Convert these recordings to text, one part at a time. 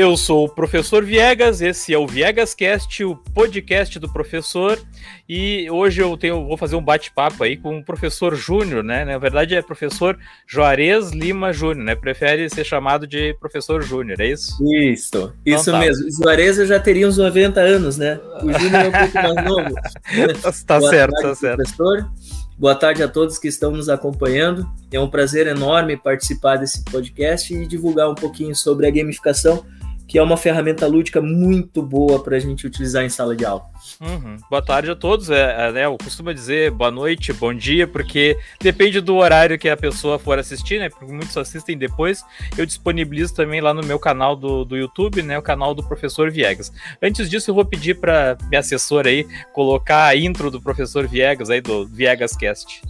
Eu sou o professor Viegas, esse é o Viegas Cast, o podcast do professor, e hoje eu tenho, vou fazer um bate-papo aí com o professor Júnior, né? Na verdade é professor Juarez Lima Júnior, né? Prefere ser chamado de professor Júnior, é isso? Isso, então isso tá. mesmo. Juarez eu já teria uns 90 anos, né? O Júnior é um pouco mais novo. tá Boa certo, tarde, tá certo. Professor. Boa tarde a todos que estão nos acompanhando. É um prazer enorme participar desse podcast e divulgar um pouquinho sobre a gamificação que é uma ferramenta lúdica muito boa para a gente utilizar em sala de aula. Uhum. Boa tarde a todos. É, é, né, eu costumo dizer boa noite, bom dia, porque depende do horário que a pessoa for assistir, né? Porque muitos assistem depois. Eu disponibilizo também lá no meu canal do, do YouTube, né? O canal do professor Viegas. Antes disso, eu vou pedir para minha assessora aí colocar a intro do professor Viegas aí do Viegas Cast.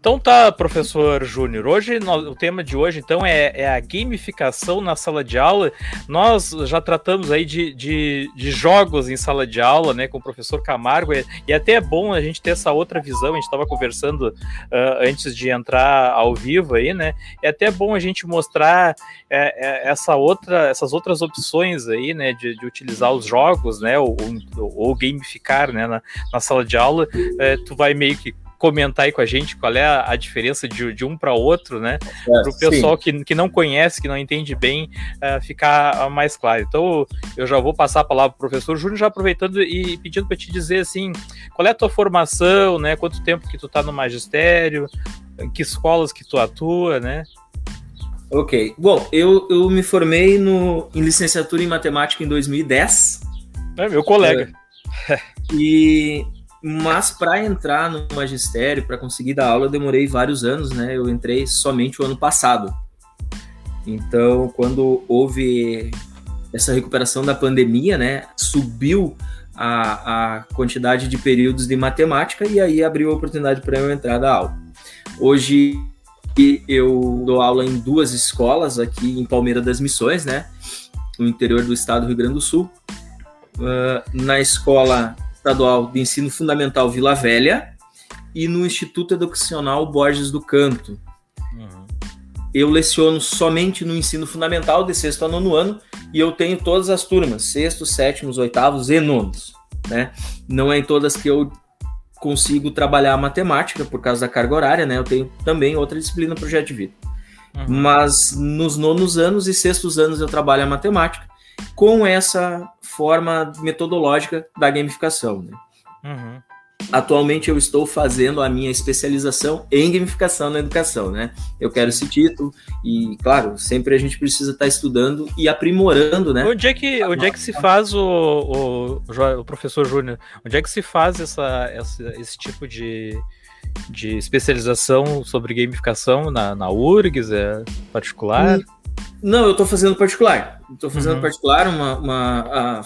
Então tá, professor Júnior. Hoje o tema de hoje então é, é, a gamificação na sala de aula. Nós já tratamos aí de, de, de, jogos em sala de aula, né, com o professor Camargo, e, e até é bom a gente ter essa outra visão. A gente estava conversando uh, antes de entrar ao vivo aí, né? É até bom a gente mostrar é, é, essa outra, essas outras opções aí, né, de, de utilizar os jogos, né, ou, ou, ou gamificar, né, na, na sala de aula. É, tu vai meio que comentar aí com a gente qual é a, a diferença de, de um para outro, né? É, para o pessoal que, que não conhece, que não entende bem, uh, ficar mais claro. Então, eu já vou passar a palavra para o professor Júnior, já aproveitando e pedindo para te dizer assim, qual é a tua formação, né? Quanto tempo que tu está no magistério, em que escolas que tu atua, né? Ok. Bom, eu, eu me formei no, em licenciatura em matemática em 2010. É, meu colega. É, e mas para entrar no magistério, para conseguir dar aula, eu demorei vários anos, né? Eu entrei somente o ano passado. Então, quando houve essa recuperação da pandemia, né, subiu a, a quantidade de períodos de matemática e aí abriu a oportunidade para eu entrar da aula. Hoje eu dou aula em duas escolas aqui em Palmeira das Missões, né, no interior do estado do Rio Grande do Sul. Uh, na escola Estadual de Ensino Fundamental Vila Velha e no Instituto Educacional Borges do Canto. Uhum. Eu leciono somente no ensino fundamental, de sexto a nono ano, e eu tenho todas as turmas, sextos, sétimos, oitavos e nonos. Né? Não é em todas que eu consigo trabalhar a matemática por causa da carga horária, né? Eu tenho também outra disciplina projeto de vida. Uhum. Mas nos nonos anos e sextos anos eu trabalho a matemática com essa forma metodológica da gamificação. Né? Uhum. Atualmente eu estou fazendo a minha especialização em gamificação na educação, né? Eu quero esse título e, claro, sempre a gente precisa estar estudando e aprimorando, né? Onde é que, onde é que se faz o, o, o professor Júnior? Onde é que se faz essa, essa, esse tipo de, de especialização sobre gamificação na, na URGS? É particular? Hum não, eu estou fazendo particular. Estou fazendo uhum. particular, uma, uma a,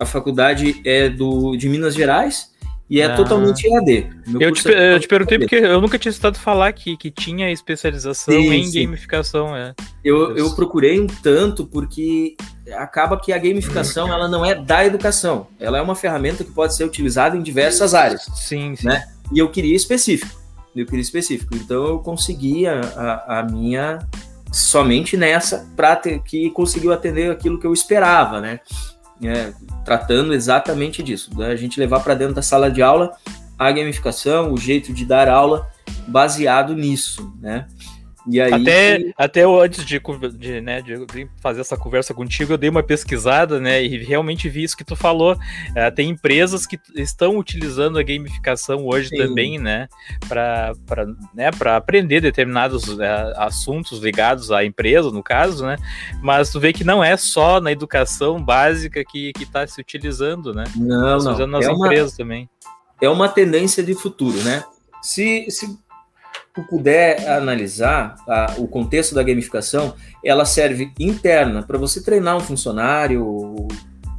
a, faculdade é do, de Minas Gerais e é ah. totalmente EAD. eu te, é eu te perguntei porque eu nunca tinha estado falar que, que tinha especialização sim, em sim. gamificação. É. Eu, eu procurei um tanto porque acaba que a gamificação ela não é da educação. Ela é uma ferramenta que pode ser utilizada em diversas áreas. Sim, sim. Né? E eu queria específico. Eu queria específico. Então eu consegui a, a, a minha somente nessa para que conseguiu atender aquilo que eu esperava, né? É, tratando exatamente disso, da né? gente levar para dentro da sala de aula a gamificação, o jeito de dar aula baseado nisso, né? E aí, até, até eu, antes de, de, né, de fazer essa conversa contigo, eu dei uma pesquisada, né, e realmente vi isso que tu falou. É, tem empresas que estão utilizando a gamificação hoje Sim. também, né, para né, aprender determinados é, assuntos ligados à empresa, no caso, né, mas tu vê que não é só na educação básica que está se utilizando, né? Não, tá não. usando nas é empresas uma, também. É uma tendência de futuro, né? Se, se tu puder analisar tá, o contexto da gamificação, ela serve interna para você treinar um funcionário,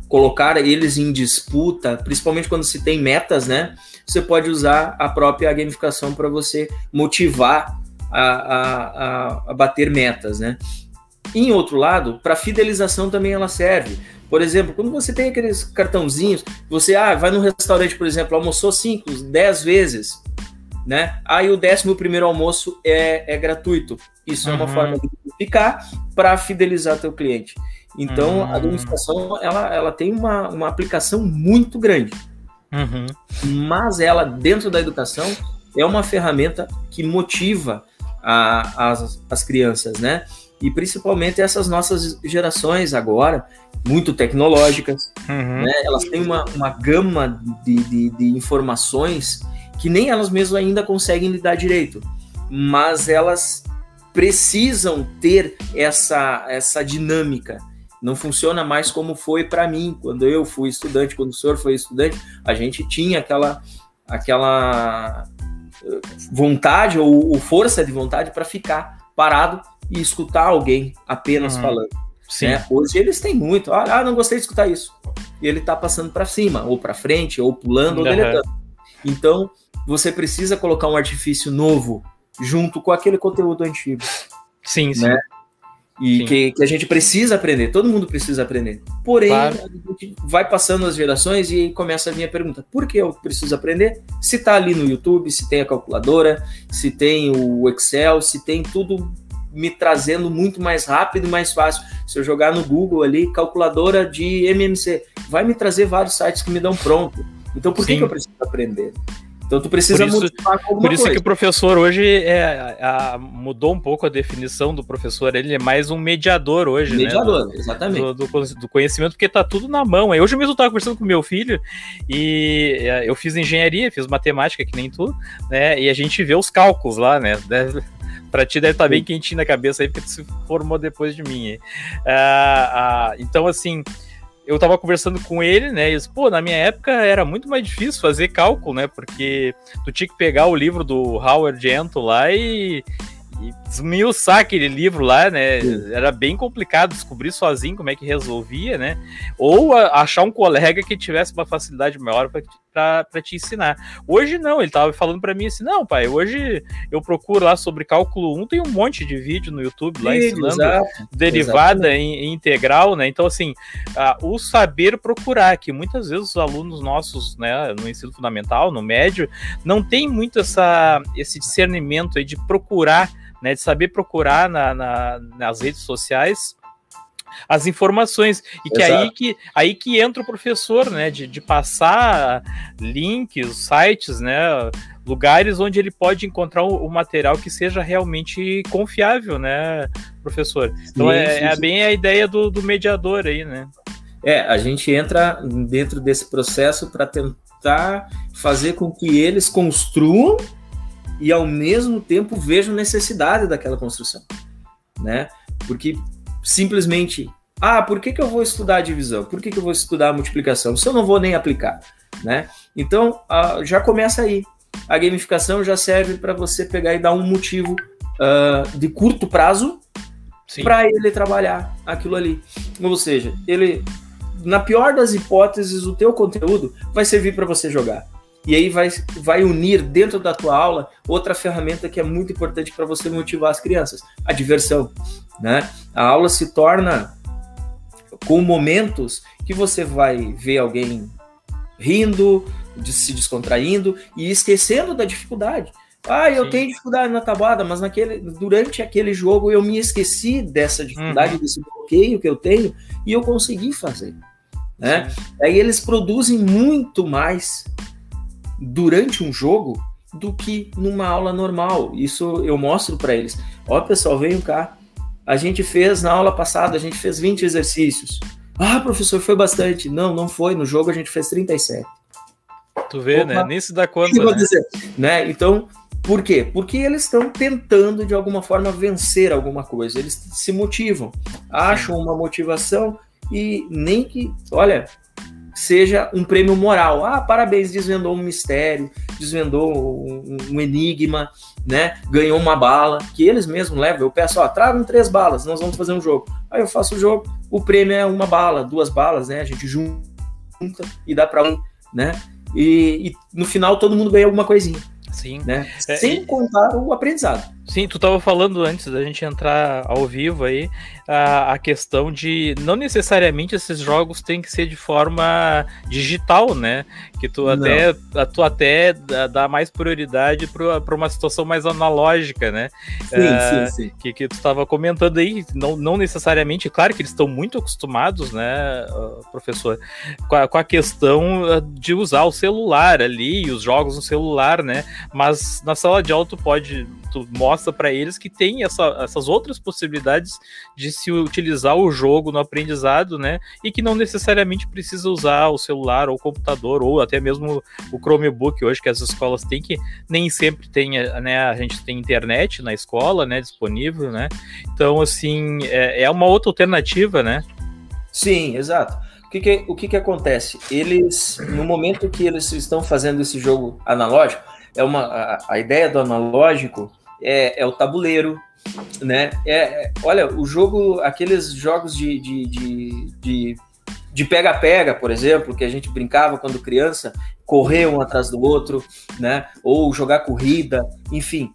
colocar eles em disputa, principalmente quando se tem metas, né? Você pode usar a própria gamificação para você motivar a, a, a, a bater metas, né? Em outro lado, para fidelização também ela serve, Por exemplo, quando você tem aqueles cartãozinhos, você ah, vai no restaurante, por exemplo, almoçou 5, 10 vezes, né? Aí o décimo primeiro almoço é, é gratuito. Isso uhum. é uma uhum. forma de ficar para fidelizar teu cliente. Então, uhum. a gamificação ela, ela tem uma, uma aplicação muito grande. Uhum. Mas ela, dentro da educação, é uma ferramenta que motiva a, as, as crianças, né? E principalmente essas nossas gerações agora, muito tecnológicas, uhum. né? Elas têm uma, uma gama de, de, de informações que nem elas mesmas ainda conseguem lidar direito. Mas elas precisam ter essa, essa dinâmica. Não funciona mais como foi para mim quando eu fui estudante, quando o senhor foi estudante, a gente tinha aquela aquela eh, vontade ou, ou força de vontade para ficar parado e escutar alguém apenas uhum. falando. Sim. Né? Hoje eles têm muito. Ah, ah, não gostei de escutar isso. E ele está passando para cima, ou para frente, ou pulando, uhum. ou deletando. Então, você precisa colocar um artifício novo junto com aquele conteúdo antigo. Sim, sim. Né? E que, que, a gente precisa aprender, todo mundo precisa aprender. Porém, claro. a gente vai passando as gerações e começa a vir a pergunta: por que eu preciso aprender? Se está ali no YouTube, se tem a calculadora, se tem o Excel, se tem tudo me trazendo muito mais rápido e mais fácil. Se eu jogar no Google ali, calculadora de MMC, vai me trazer vários sites que me dão pronto. Então, por que, que eu preciso aprender? Então tu precisa por isso, Por isso coisa. que o professor hoje é, a, mudou um pouco a definição do professor. Ele é mais um mediador hoje, né? mediador, né? exatamente. Do, do, do, conhecimento, porque tá tudo na mão. Hoje mesmo eu estava conversando com meu filho e é, eu fiz engenharia, fiz matemática, que nem tu, né? E a gente vê os cálculos lá, né? Para ti deve estar tá bem quentinho na cabeça aí, porque tu se formou depois de mim. Ah, ah, então, assim, eu tava conversando com ele, né? E disse, pô, na minha época era muito mais difícil fazer cálculo, né? Porque tu tinha que pegar o livro do Howard Gentle lá e, e desmiuçar aquele livro lá, né? Sim. Era bem complicado descobrir sozinho como é que resolvia, né? Ou a, achar um colega que tivesse uma facilidade maior para te ensinar. Hoje não, ele tava falando para mim assim: não, pai, hoje eu procuro lá sobre cálculo 1, tem um monte de vídeo no YouTube lá ensinando exato, derivada integral, né? Então, assim, o saber procurar, que muitas vezes os alunos nossos, né, no ensino fundamental, no médio, não tem muito essa, esse discernimento aí de procurar né, de saber procurar na, na, nas redes sociais as informações e que aí que aí que entra o professor, né, de, de passar links, sites, né, lugares onde ele pode encontrar o, o material que seja realmente confiável, né, professor. Então sim, é, sim, é sim. bem a ideia do, do mediador aí, né? É, a gente entra dentro desse processo para tentar fazer com que eles construam e ao mesmo tempo vejo necessidade daquela construção, né? Porque simplesmente, ah, por que, que eu vou estudar a divisão? Por que, que eu vou estudar a multiplicação? Se eu não vou nem aplicar, né? Então, uh, já começa aí. A gamificação já serve para você pegar e dar um motivo uh, de curto prazo para ele trabalhar aquilo ali. Ou seja, ele, na pior das hipóteses, o teu conteúdo vai servir para você jogar e aí vai, vai unir dentro da tua aula outra ferramenta que é muito importante para você motivar as crianças, a diversão. Né? A aula se torna com momentos que você vai ver alguém rindo, se descontraindo e esquecendo da dificuldade. Ah, eu Sim. tenho dificuldade na tabuada, mas naquele, durante aquele jogo eu me esqueci dessa dificuldade, uhum. desse bloqueio que eu tenho, e eu consegui fazer. Né? Aí eles produzem muito mais durante um jogo do que numa aula normal. Isso eu mostro para eles. Ó, pessoal, venham cá. A gente fez na aula passada, a gente fez 20 exercícios. Ah, professor, foi bastante. Não, não foi. No jogo a gente fez 37. Tu vê, né? Opa, né? Nem se dá conta. Né? Dizer, né? Então, por quê? Porque eles estão tentando de alguma forma vencer alguma coisa. Eles se motivam, acham uma motivação e nem que, olha, seja um prêmio moral. Ah, parabéns, desvendou um mistério, desvendou um, um enigma, né? Ganhou uma bala, que eles mesmos levam. Eu peço, ó, tragam três balas, nós vamos fazer um jogo. Aí eu faço o jogo, o prêmio é uma bala, duas balas, né? A gente junta e dá para um, né? E, e, no final todo mundo ganha alguma coisinha. Sim. Né? É, Sem contar o aprendizado. Sim, Sim, tu estava falando antes da gente entrar ao vivo aí a, a, questão de não necessariamente esses jogos têm que ser de forma digital, né? Que tu até, tu até dá mais prioridade para uma situação mais analógica, né? Sim, uh, sim, sim. Que, que tu estava comentando aí, não, não necessariamente, claro que eles estão muito acostumados, né, professor, com a, com a questão de usar o celular ali, os jogos no celular, né? Mas na sala de aula tu pode, tu mostra para eles que tem essa, essas outras possibilidades de se utilizar o jogo no aprendizado, né? E que não necessariamente precisa usar o celular ou o computador ou até mesmo o Chromebook hoje que as escolas têm que nem sempre tem, né? A gente tem internet na escola, né? Disponível, né? Então assim é, é uma outra alternativa, né? Sim, exato. O que, que, o que, que acontece? Eles, no momento que eles estão fazendo esse jogo analógico, é uma, a, a ideia do analógico é, é o tabuleiro, né? É, é, olha, o jogo, aqueles jogos de, de, de, de de pega-pega, por exemplo, que a gente brincava quando criança, correr um atrás do outro, né? Ou jogar corrida, enfim,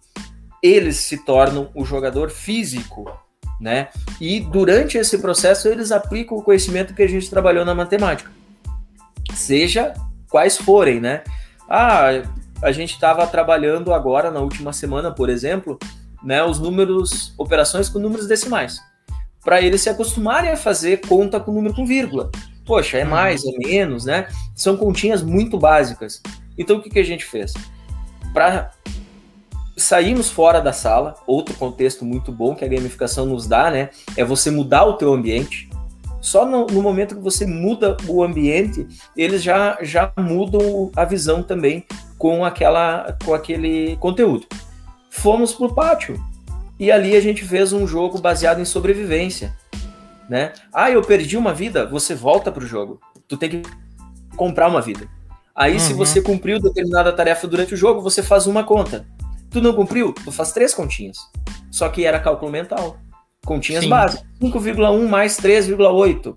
eles se tornam o jogador físico, né? E durante esse processo eles aplicam o conhecimento que a gente trabalhou na matemática, seja quais forem, né? Ah, a gente estava trabalhando agora na última semana, por exemplo, né, os números, operações com números decimais, para eles se acostumarem a fazer conta com número com vírgula. Poxa, é mais, é menos, né? São continhas muito básicas. Então o que, que a gente fez? Para sairmos fora da sala, outro contexto muito bom que a gamificação nos dá, né? É você mudar o teu ambiente. Só no, no, momento que você muda o ambiente, eles já, já mudam a visão também com, aquela, com aquele conteúdo. Fomos para o pátio e ali a gente fez um jogo baseado em sobrevivência. Né? Ah, eu perdi uma vida, você volta para o jogo. Tu tem que comprar uma vida. Aí, uhum. se você cumpriu determinada tarefa durante o jogo, você faz uma conta. Tu não cumpriu? Tu faz três continhas. Só que era cálculo mental. Continhas Sim. básicas. 5,1 mais 3,8.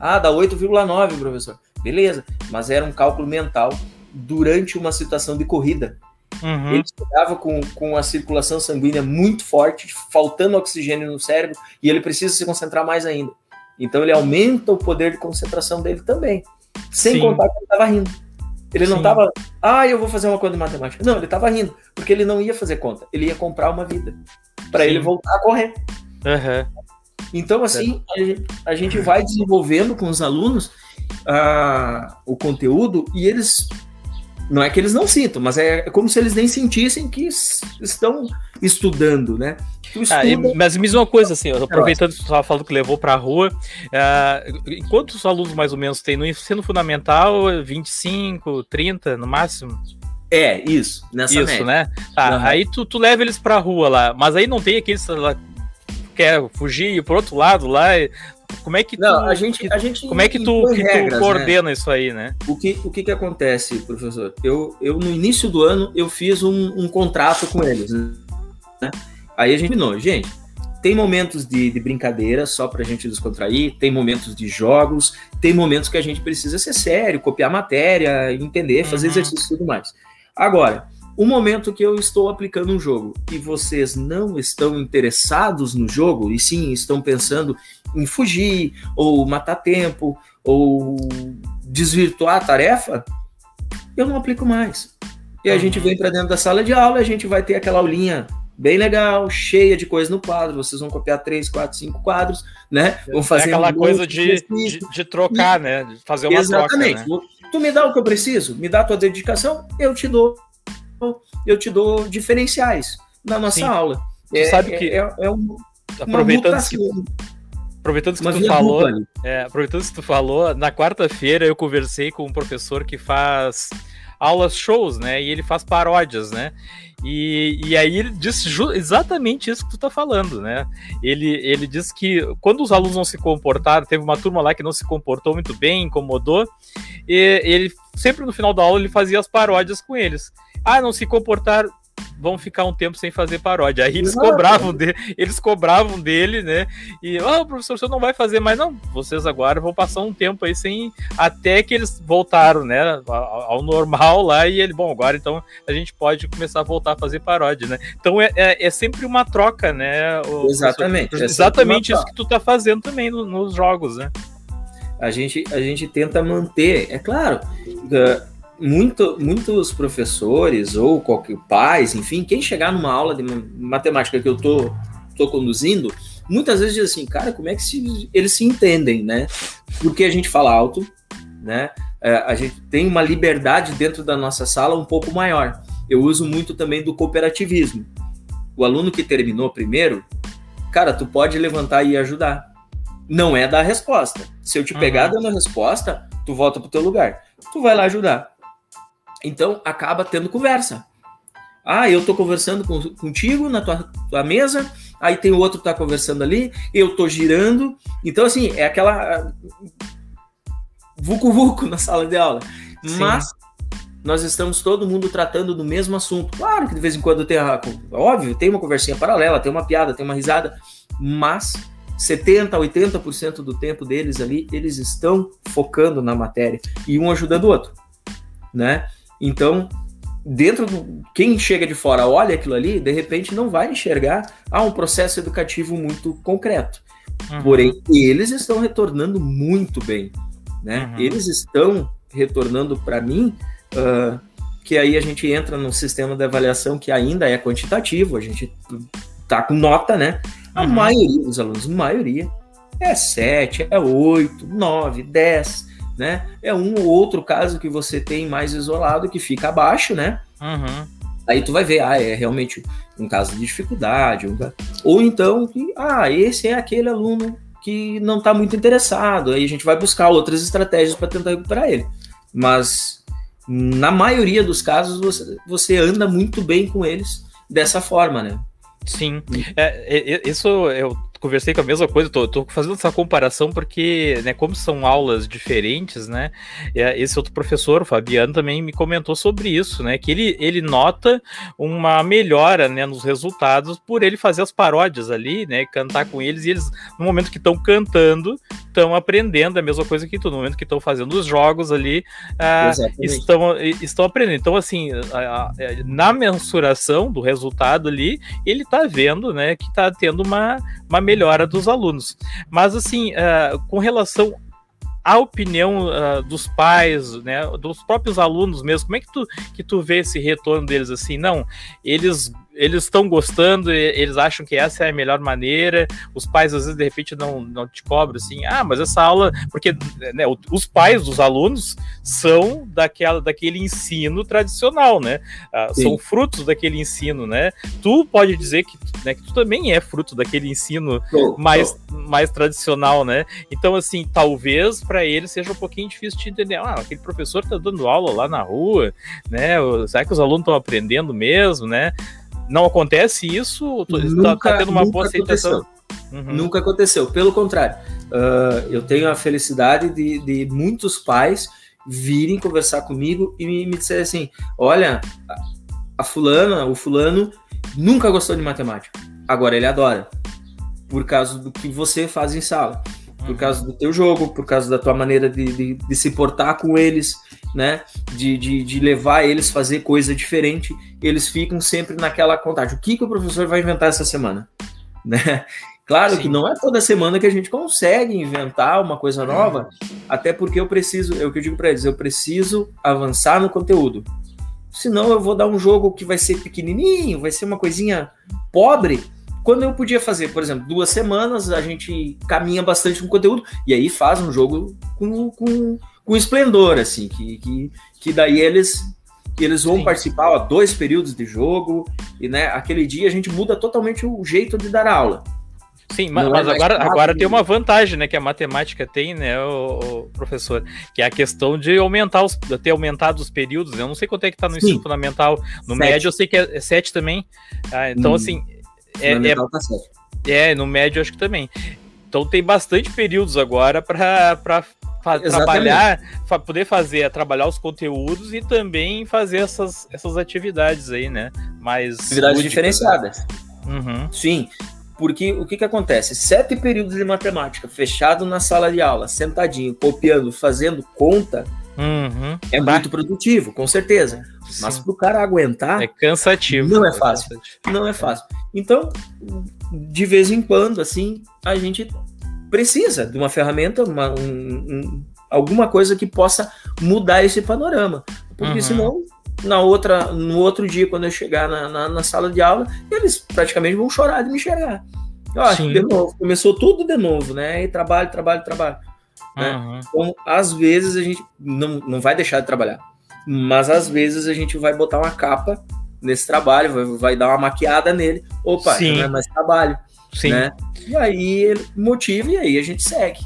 Ah, dá 8,9, professor. Beleza. Mas era um cálculo mental durante uma situação de corrida. Uhum. Ele estava com, com a circulação sanguínea muito forte, faltando oxigênio no cérebro, e ele precisa se concentrar mais ainda. Então ele aumenta o poder de concentração dele também. Sem Sim. contar que ele estava rindo. Ele Sim. não estava, ah, eu vou fazer uma conta de matemática. Não, ele estava rindo, porque ele não ia fazer conta, ele ia comprar uma vida para ele voltar a correr. Uhum. Então, assim, a gente vai desenvolvendo com os alunos uh, o conteúdo e eles não é que eles não sintam, mas é como se eles nem sentissem que estão estudando, né? Ah, e, mas me diz uma coisa assim, aproveitando que você estava falando que levou para a rua, uh, quantos alunos mais ou menos tem no ensino fundamental? 25, 30 no máximo? É, isso, nessa Isso, média. né? Tá, uhum. aí tu, tu leva eles para a rua lá, mas aí não tem aqueles lá, quer fugir e ir pro outro lado lá, como é que não, tu, a gente, a gente como é que tu, que tu né? coordena né? isso aí, né? O que, o que que acontece, professor? Eu, eu no início do ano eu fiz um, um contrato com eles, né? Aí a gente não, gente, tem momentos de, de brincadeira só para a gente descontrair, tem momentos de jogos, tem momentos que a gente precisa ser sério, copiar matéria, entender, fazer uhum. exercício e tudo mais. Agora, o momento que eu estou aplicando um jogo e vocês não estão interessados no jogo, e sim estão pensando em fugir, ou matar tempo, ou desvirtuar a tarefa, eu não aplico mais. E a uhum. gente vem para dentro da sala de aula, a gente vai ter aquela aulinha bem legal, cheia de coisa no quadro. Vocês vão copiar três, quatro, cinco quadros, né? Vão fazer é aquela um coisa de, de, de, trocar, e, né? De fazer uma exatamente. troca. Né? Tu me dá o que eu preciso, me dá a tua dedicação, eu te dou eu te dou diferenciais na nossa Sim. aula. Você é, sabe que é, é, é um, aproveitando que aproveitando que tu falou, é, aproveitando que tu falou, na quarta-feira eu conversei com um professor que faz aulas shows, né? E ele faz paródias, né? E, e aí ele disse exatamente isso que tu tá falando, né? Ele, ele disse que quando os alunos não se comportaram, teve uma turma lá que não se comportou muito bem, incomodou, e ele sempre no final da aula ele fazia as paródias com eles. Ah, não se comportaram. Vão ficar um tempo sem fazer paródia. Aí eles cobravam dele, eles cobravam dele, né? E, ó, oh, professor, você não vai fazer mais, não. Vocês agora vão passar um tempo aí sem. Até que eles voltaram, né? Ao, ao normal lá, e ele, bom, agora então a gente pode começar a voltar a fazer paródia, né? Então é, é, é sempre uma troca, né? O, exatamente. É exatamente isso que tu tá fazendo também no, nos jogos, né? A gente, a gente tenta manter, é claro. Uh, muito, muitos professores ou qualquer pais, enfim, quem chegar numa aula de matemática que eu tô, tô conduzindo, muitas vezes diz assim, cara, como é que se, eles se entendem, né? Porque a gente fala alto, né? É, a gente tem uma liberdade dentro da nossa sala um pouco maior. Eu uso muito também do cooperativismo. O aluno que terminou primeiro, cara, tu pode levantar e ajudar. Não é dar a resposta. Se eu te pegar uhum. dando a resposta, tu volta pro teu lugar. Tu vai lá ajudar. Então acaba tendo conversa. Ah, eu tô conversando com, contigo na tua, tua, mesa, aí tem o outro que tá conversando ali, eu tô girando. Então, assim, é aquela vucu-vucu na sala de aula. Sim. Mas nós estamos todo mundo tratando do mesmo assunto. Claro que de vez em quando tem, a, óbvio, tem uma conversinha paralela, tem uma piada, tem uma risada, mas 70, 80% do tempo deles ali, eles estão focando na matéria e um ajudando o outro, né? Então, dentro do quem chega de fora olha aquilo ali, de repente não vai enxergar ah, um processo educativo muito concreto. Uhum. Porém, eles estão retornando muito bem, né? Uhum. Eles estão retornando para mim uh, que aí a gente entra num sistema de avaliação que ainda é quantitativo, a gente tá com nota, né? A uhum. maioria dos alunos, maioria, é 7, é 8, 9, 10 né? É um ou outro caso que você tem mais isolado que fica abaixo, né? Uhum. Aí tu vai ver, ah, é realmente um caso de dificuldade, um... ou então, ah, esse é aquele aluno que não está muito interessado, aí a gente vai buscar outras estratégias para tentar recuperar ele. Mas na maioria dos casos você, você anda muito bem com eles dessa forma, né? Sim, é, é, isso eu conversei com a mesma coisa, tô, tô, fazendo essa comparação porque, né, como são aulas diferentes, né, esse outro professor, o Fabiano, também me comentou sobre isso, né, que ele, ele nota uma melhora, né, nos resultados por ele fazer as paródias ali, né, cantar com eles, e eles, no momento que estão cantando, estão aprendendo a mesma coisa que tu, no momento que estão fazendo os jogos ali, ah, estão, estão aprendendo. Então, assim, na mensuração do resultado ali, ele tá vendo, né, que tá tendo uma, uma melhora dos alunos. Mas, assim, uh, com relação à opinião uh, dos pais, né, dos próprios alunos mesmo, como é que tu, que tu vê esse retorno deles assim? Não, eles eles estão gostando, eles acham que essa é a melhor maneira. Os pais, às vezes, de repente, não, não te cobram assim, ah, mas essa aula. Porque né, os pais dos alunos são daquela, daquele ensino tradicional, né? Ah, são frutos daquele ensino, né? Tu pode dizer que, né, que tu também é fruto daquele ensino oh, mais, oh. mais tradicional, né? Então, assim, talvez para eles seja um pouquinho difícil de entender. Ah, aquele professor tá dando aula lá na rua, né? Será que os alunos estão aprendendo mesmo, né? Não acontece isso? Nunca, tá, tá tendo uma boa aceitação? Uhum. Nunca aconteceu. Pelo contrário, uh, eu tenho a felicidade de, de, muitos pais virem conversar comigo e me, me disserem assim: olha, a, a fulana, o fulano nunca gostou de matemática. Agora ele adora. Por causa do que você faz em sala por uhum. causa do teu jogo, por causa da tua maneira de, de, de se portar com eles, né? De, de, de, levar eles a fazer coisa diferente. Eles ficam sempre naquela contagem. O que, que o professor vai inventar essa semana? Né? Claro Sim. que não é toda semana que a gente consegue inventar uma coisa nova, até porque eu preciso, é o que eu digo para eles, eu preciso avançar no conteúdo. Senão eu vou dar um jogo que vai ser pequenininho, vai ser uma coisinha pobre, quando eu podia fazer, por exemplo, duas semanas, a gente caminha bastante com conteúdo e aí faz um jogo com, com, com esplendor, assim, que, que, que daí eles eles vão Sim. participar, ó, dois períodos de jogo, e né, aquele dia a gente muda totalmente o jeito de dar aula. Sim, mas, mas é agora, agora tem uma vantagem, né, que a matemática tem, né, o, o, professor, que é a questão de aumentar os, ter aumentado os períodos. Né? Eu não sei quanto é que tá no Sim. ensino fundamental, no sete. médio eu sei que é, é sete também. Ah, então, hum. assim, é, é, tá é, no médio acho que também. Então tem bastante períodos agora para trabalhar, pra poder fazer, trabalhar os conteúdos e também fazer essas, essas atividades aí, né? mais. Atividades lúdicas, diferenciadas. Né? Uhum. Sim. Porque o que, que acontece? Sete períodos de matemática, fechado na sala de aula, sentadinho, copiando, fazendo conta, uhum. é muito produtivo, com certeza. Sim. Mas para o cara aguentar. É cansativo. Não é fácil. É não é fácil. Então, de vez em quando, assim, a gente precisa de uma ferramenta, uma, um, um, alguma coisa que possa mudar esse panorama. Porque uhum. senão, na outra, no outro dia, quando eu chegar na, na, na, sala de aula, eles praticamente vão chorar de me enxergar. Ó, de novo, começou tudo de novo, né? E trabalho, trabalho, trabalho. Né? Uhum. Então, às vezes, a gente não, não vai deixar de trabalhar. Mas às vezes a gente vai botar uma capa nesse trabalho, vai, vai dar uma maquiada nele. Opa, Sim. não é mais trabalho. Sim. Né? E aí ele motiva e aí a gente segue.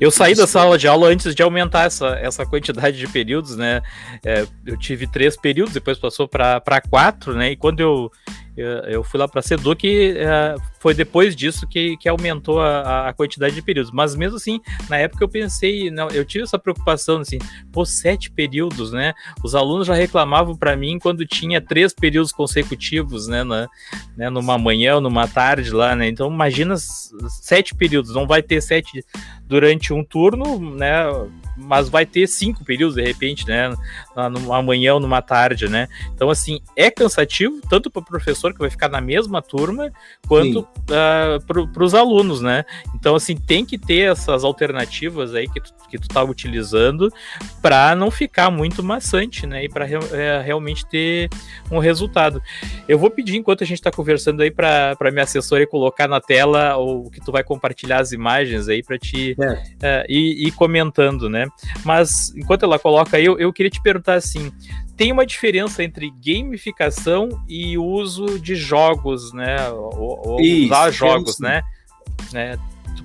Eu saí da sala de aula antes de aumentar essa, essa quantidade de períodos, né? É, eu tive três períodos, depois passou para quatro, né? E quando eu, eu, fui lá para Seduc, é, foi depois disso que, que aumentou a, a, quantidade de períodos. Mas mesmo assim, na época eu pensei, não, eu tive essa preocupação, assim, pô, sete períodos, né? Os alunos já reclamavam para mim quando tinha três períodos consecutivos, né? Na, né numa manhã ou numa tarde lá, né? Então imagina sete períodos, não vai ter sete durante um turno, né? Mas vai ter cinco períodos de repente, né? Numa manhã ou numa tarde, né? Então, assim, é cansativo, tanto para o professor que vai ficar na mesma turma, quanto uh, ah, para os alunos, né? Então, assim, tem que ter essas alternativas aí que tu, que tu tá utilizando para não ficar muito maçante, né? E para re é, realmente ter um resultado. Eu vou pedir, enquanto a gente está conversando aí, para minha assessora colocar na tela o que tu vai compartilhar as imagens aí para te é. uh, ir, ir, comentando, né? Mas enquanto ela coloca aí, eu, eu queria te perguntar assim: tem uma diferença entre gamificação e uso de jogos, né? Ou, ou Isso, usar jogos, né? né?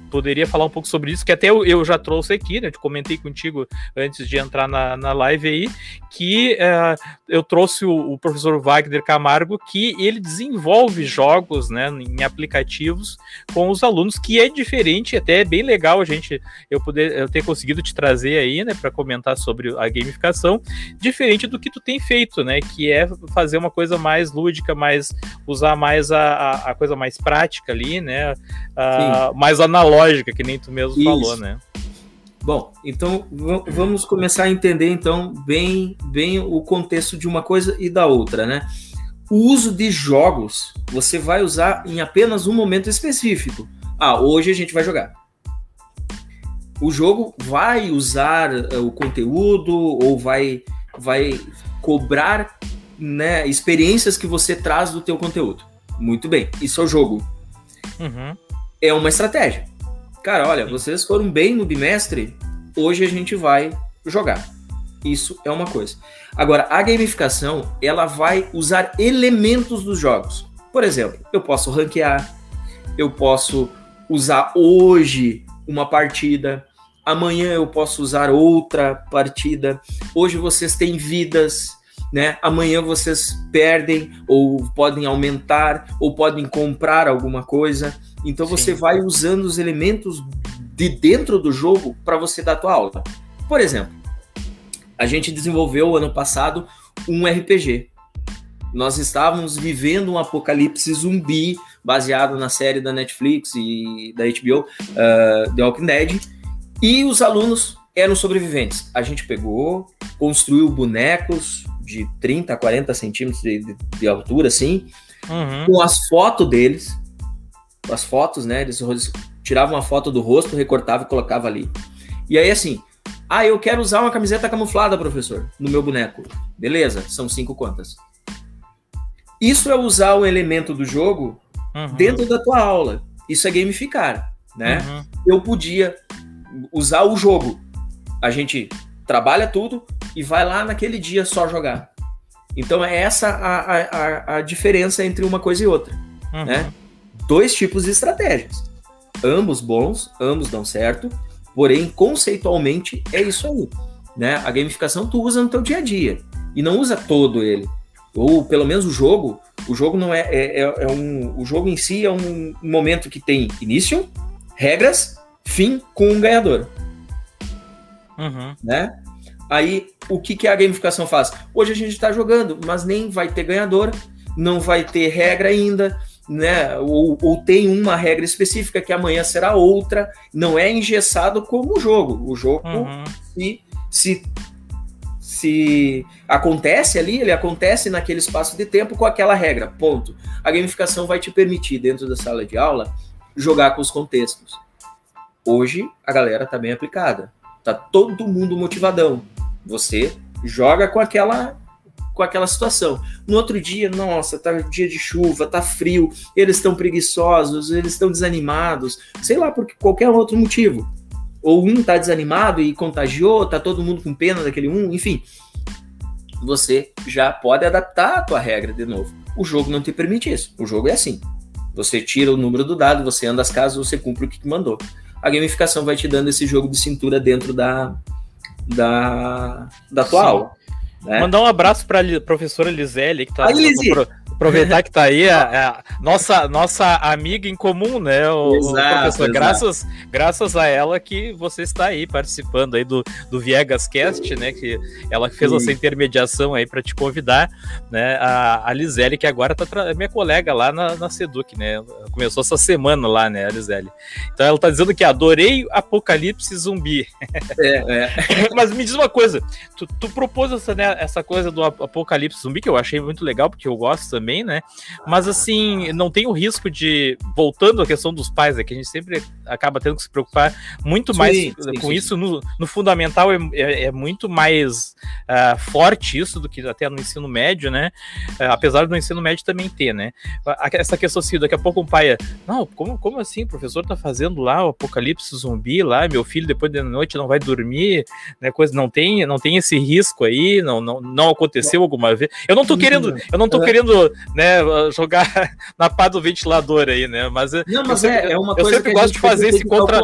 Poderia falar um pouco sobre isso, que até eu, eu já trouxe aqui, né? Eu comentei contigo antes de entrar na, na live aí, que uh, eu trouxe o, o, professor Wagner Camargo, que ele desenvolve jogos, né, em aplicativos com os alunos, que é diferente, até é bem legal a gente, eu poder eu ter conseguido te trazer aí, né, para comentar sobre a gamificação, diferente do que tu tem feito, né, que é fazer uma coisa mais lúdica, mais usar mais a, a, a coisa mais prática ali, né, uh, mais analógica lógica, que nem tu mesmo Isso. falou, né? Bom, então vamos começar a entender então bem, bem o contexto de uma coisa e da outra, né? O uso de jogos você vai usar em apenas um momento específico. Ah, hoje a gente vai jogar. O jogo vai usar uh, o conteúdo ou vai, vai cobrar né, experiências que você traz do teu conteúdo. Muito bem, isso é o jogo. Uhum. É uma estratégia cara, olha, vocês foram bem no bimestre, hoje a gente vai jogar. Isso é uma coisa. Agora, a gamificação, ela vai usar elementos dos jogos. Por exemplo, eu posso ranquear, eu posso usar hoje uma partida, amanhã eu posso usar outra partida. Hoje vocês têm vidas, né? Amanhã vocês perdem ou podem aumentar ou podem comprar alguma coisa. Então Sim. você vai usando os elementos de dentro do jogo para você dar a tua aula. Por exemplo, a gente desenvolveu ano passado um RPG. Nós estávamos vivendo um apocalipse zumbi baseado na série da Netflix e da HBO, uh, The Walking Dead, e os alunos eram sobreviventes. A gente pegou, construiu bonecos de 30 a 40 centímetros de, de, de altura, assim, uhum. com as fotos deles, as fotos, né? Eles tiravam uma foto do rosto, recortava e colocava ali. E aí, assim, ah, eu quero usar uma camiseta camuflada, professor, no meu boneco. Beleza, são cinco contas. Isso é usar o elemento do jogo uhum. dentro da tua aula. Isso é gamificar, né? Uhum. Eu podia usar o jogo. A gente trabalha tudo e vai lá naquele dia só jogar. Então é essa a, a, a diferença entre uma coisa e outra, uhum. né? Dois tipos de estratégias. Ambos bons, ambos dão certo, porém, conceitualmente, é isso aí. Né? A gamificação tu usa no teu dia a dia e não usa todo ele. Ou pelo menos o jogo, o jogo não é, é, é, é um. O jogo em si é um momento que tem início, regras, fim com um ganhador. Uhum. Né? Aí, o que, que a gamificação faz? Hoje a gente está jogando, mas nem vai ter ganhador, não vai ter regra ainda, né? Ou, ou, tem uma regra específica que amanhã será outra, não é engessado como o jogo. O jogo uhum. se, se, se acontece ali, ele acontece naquele espaço de tempo com aquela regra. Ponto. A gamificação vai te permitir, dentro da sala de aula, jogar com os contextos. Hoje a galera tá bem aplicada. Tá todo mundo motivadão. Você joga com aquela com aquela situação. No outro dia, nossa, tá dia de chuva, tá frio, eles estão preguiçosos, eles estão desanimados, sei lá, por qualquer outro motivo. Ou um tá desanimado e contagiou, tá todo mundo com pena daquele um, enfim. Você já pode adaptar a tua regra de novo. O jogo não te permite isso. O jogo é assim. Você tira o número do dado, você anda as casas, você cumpre o que mandou. A gamificação vai te dando esse jogo de cintura dentro da, da, da tua Sim. aula. Né? Mandar um abraço para a professora Lisele, que está aproveitar que tá aí a, a, nossa, nossa amiga em comum, né, o, exato, o professor. Exato. Graças, graças a ela que você está aí participando aí do, do Viegas Cast, né, que ela fez Sim. essa intermediação aí para te convidar, né, a, a Lisele, que agora tá é minha colega lá na, na Seduc, né, começou essa semana lá, né, a Lisele. Então ela tá dizendo que adorei Apocalipse Zumbi. É, é. Mas me diz uma coisa, tu, tu propôs essa, né, essa coisa do Apocalipse Zumbi, que eu achei muito legal, porque eu gosto também, também, né? Mas assim, não tem o risco de, voltando à questão dos pais, é que a gente sempre acaba tendo que se preocupar muito sim, mais sim, com sim, isso. No, no, fundamental é, é, é muito mais uh, forte isso do que até no ensino médio, né? Uh, apesar do ensino médio também ter, né? Essa questão assim, daqui a pouco um pai, é, não, como, como assim? O professor tá fazendo lá o apocalipse zumbi lá, meu filho depois da noite não vai dormir, né? Coisa, não tem, não tem esse risco aí, não, não, não aconteceu alguma vez. Eu não tô querendo, eu não tô querendo né, jogar na pá do ventilador aí, né? Mas, Não, mas eu, sempre, é, é uma coisa eu sempre gosto de fazer esse contra.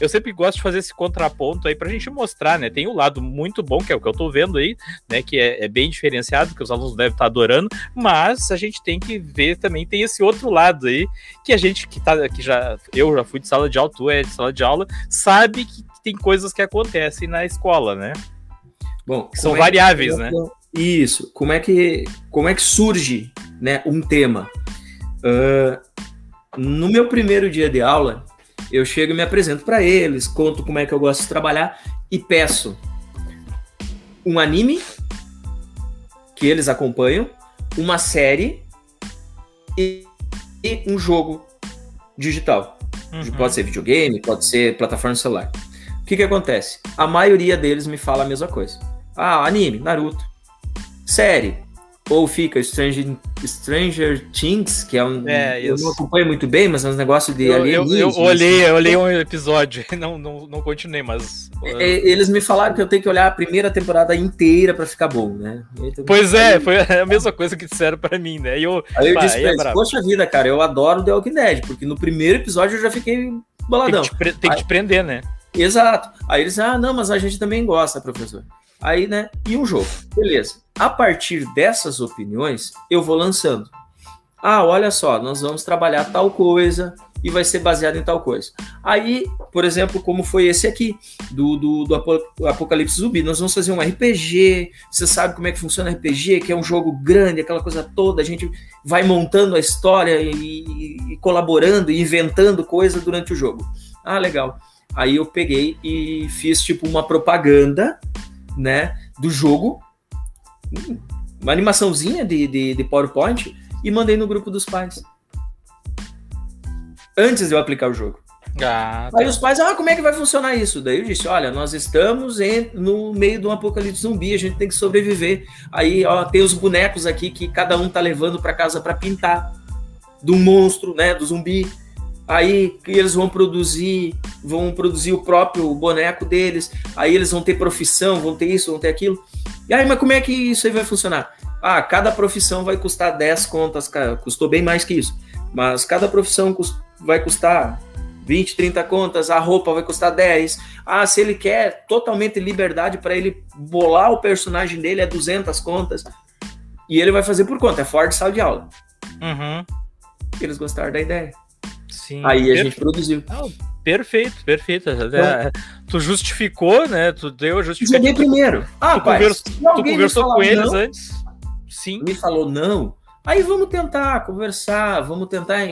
Eu sempre gosto de fazer esse contraponto aí pra gente mostrar, né? Tem um lado muito bom, que é o que eu tô vendo aí, né? Que é, é bem diferenciado, que os alunos devem estar adorando, mas a gente tem que ver também, tem esse outro lado aí, que a gente que tá, que já, eu já fui de sala de aula, tu é de sala de aula, sabe que tem coisas que acontecem na escola, né? Bom, que são é variáveis, que... né? Isso. Como é que como é que surge né, um tema. Uh, no meu primeiro dia de aula, eu chego e me apresento para eles, conto como é que eu gosto de trabalhar e peço um anime que eles acompanham, uma série e, e um jogo digital. Uhum. Pode ser videogame, pode ser plataforma celular. O que, que acontece? A maioria deles me fala a mesma coisa. Ah, anime, Naruto. Série, ou fica Stranger, Stranger Things, que é um. É, eu não acompanho muito bem, mas é um negócio de ali. Eu, eu, olhei, eu olhei um episódio, não, não, não continuei, mas. É, é, eles me falaram que eu tenho que olhar a primeira temporada inteira para ficar bom, né? Pois é, foi a mesma coisa que disseram para mim, né? E eu, aí eu pá, disse, é poxa vida, cara, eu adoro The Walking Dead, porque no primeiro episódio eu já fiquei boladão. Tem que te, tem que te prender, né? Exato. Aí eles, ah, não, mas a gente também gosta, professor. Aí, né? E um jogo. Beleza. A partir dessas opiniões, eu vou lançando. Ah, olha só, nós vamos trabalhar tal coisa e vai ser baseado em tal coisa. Aí, por exemplo, como foi esse aqui, do, do, do Apocalipse Zumbi, nós vamos fazer um RPG. Você sabe como é que funciona RPG, que é um jogo grande, aquela coisa toda. A gente vai montando a história e, e colaborando e inventando coisa durante o jogo. Ah, legal. Aí eu peguei e fiz tipo uma propaganda né, do jogo, uma animaçãozinha de, de, de PowerPoint e mandei no grupo dos pais. Antes de eu aplicar o jogo. Ah, tá. Aí os pais, ah, como é que vai funcionar isso? Daí eu disse, olha, nós estamos em, no meio de um apocalipse zumbi, a gente tem que sobreviver. Aí, ó, tem os bonecos aqui que cada um tá levando para casa para pintar do monstro, né, do zumbi aí eles vão produzir, vão produzir o próprio boneco deles, aí eles vão ter profissão, vão ter isso, vão ter aquilo. E aí, mas como é que isso aí vai funcionar? Ah, cada profissão vai custar 10 contas, custou bem mais que isso, mas cada profissão vai custar 20, 30 contas, a roupa vai custar 10. Ah, se ele quer totalmente liberdade para ele bolar o personagem dele, é 200 contas. E ele vai fazer por conta, é fora de sala de aula. Uhum. Eles gostaram da ideia. Sim. Aí a gente produziu. perfeito, perfeito. Então, tu justificou, né? Tu deu a justificativa. Joguei primeiro. Ah, tu, tu conversou com eles não, antes? Sim. Me falou não. Aí vamos tentar conversar, vamos tentar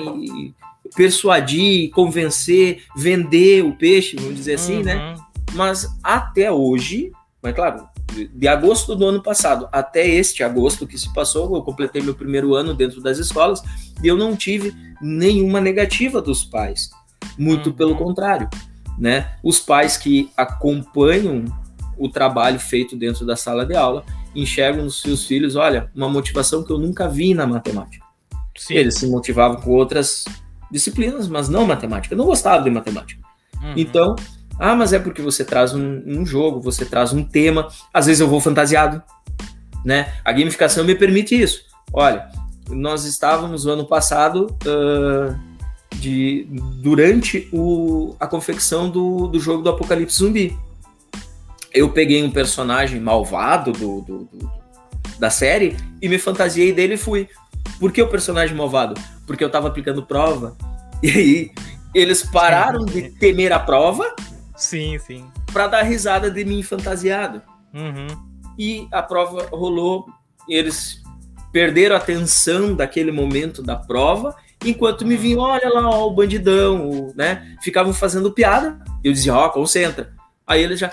persuadir, convencer, vender o peixe, vamos dizer assim, né? uhum. né? Mas até hoje, mas claro, de agosto do ano passado até este agosto que se passou, eu completei meu primeiro ano dentro das escolas e eu não tive nenhuma negativa dos pais. Muito uhum. pelo contrário, né? Os pais que acompanham o trabalho feito dentro da sala de aula enxergam nos seus filhos, olha, uma motivação que eu nunca vi na matemática. Sim. Eles se motivavam com outras disciplinas, mas não matemática. Eu não gostava de matemática. Uhum. Então, ah, mas é porque você traz um, um, jogo, você traz um tema. Às vezes eu vou fantasiado, né? A gamificação me permite isso. Olha, nós estávamos no ano passado uh, de durante o, a confecção do, do jogo do Apocalipse Zumbi. Eu peguei um personagem malvado do, do, do da série e me fantasiei dele e fui. Por que o personagem malvado? Porque eu tava aplicando prova. E aí eles pararam de temer a prova Sim, sim. Pra dar risada de mim fantasiado. Uhum. E a prova rolou, eles perderam a atenção daquele momento da prova, enquanto me vinham, olha lá, ó, o bandidão, o, né? Ficavam fazendo piada, eu dizia, ó, oh, concentra. Aí eles já,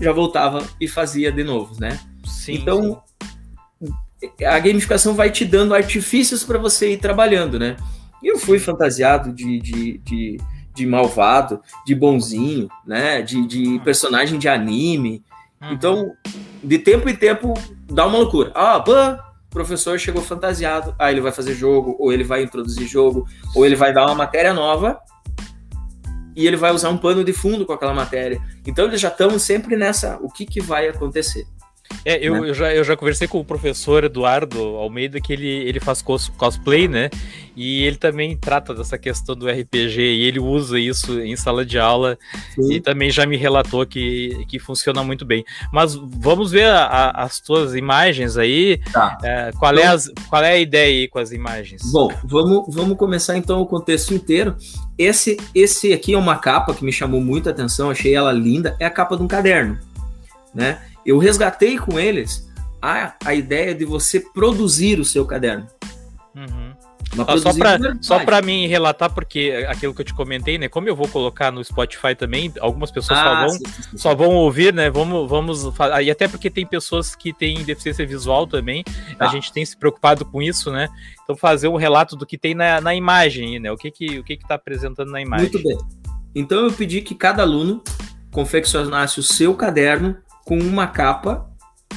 já voltava e fazia de novo, né? Sim, então, a gamificação vai te dando artifícios para você ir trabalhando, né? E eu fui fantasiado de, de, de de malvado, de bonzinho, né? De, de uhum. personagem de anime. Uhum. Então, de tempo em tempo, dá uma loucura. Ah, bã, professor chegou fantasiado. Ah, ele vai fazer jogo, ou ele vai introduzir jogo, ou ele vai dar uma matéria nova e ele vai usar um pano de fundo com aquela matéria. Então, eles já estão sempre nessa. O que, que vai acontecer? É, eu, né? eu, já, eu já conversei com o professor Eduardo Almeida, que ele, ele faz cos, cosplay, né? E ele também trata dessa questão do RPG e ele usa isso em sala de aula Sim. e também já me relatou que, que funciona muito bem. Mas vamos ver a, a, as tuas imagens aí. Tá. É, qual, é as, qual é a ideia aí com as imagens? Bom, vamos, vamos começar então o contexto inteiro. Esse, esse aqui é uma capa que me chamou muita atenção, achei ela linda, é a capa de um caderno, né? Eu resgatei com eles a, a ideia de você produzir o seu caderno. Uhum. só para mim relatar, porque aquilo que eu te comentei, né? Como eu vou colocar no Spotify também, algumas pessoas ah, só, vão, sim, sim. só vão ouvir, né? Vamos, vamos e até porque tem pessoas que têm deficiência visual também, a gente tem se preocupado com isso, né? Então fazer um relato do que tem na, na imagem, né? O que que o que que tá apresentando na imagem. Muito bem. Então eu pedi que cada aluno confeccionasse o seu caderno com uma capa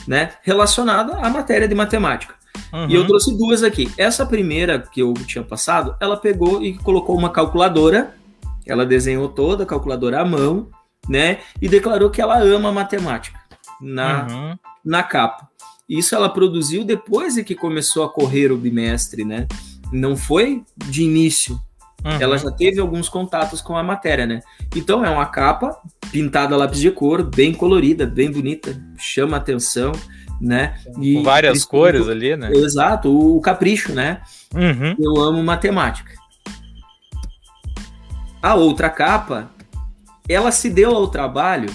né, relacionada à matéria de matemática. Uhum. E eu uhum. trouxe duas aqui. Essa primeira que eu tinha passado, ela pegou e colocou uma calculadora, ela desenhou toda a calculadora à mão, né? E declarou que ela ama matemática na, uhum. na capa. Isso ela produziu depois de que começou a correr o bimestre, né? Não foi de início. Uhum. Ela já teve alguns contatos com a matéria, né? Então é uma capa pintada a lápis de cor, bem colorida, bem bonita, chama atenção, né? E com várias cores ali, né? Exato, o capricho, né? Uhum. Eu amo matemática. A outra capa, ela se deu ao trabalho,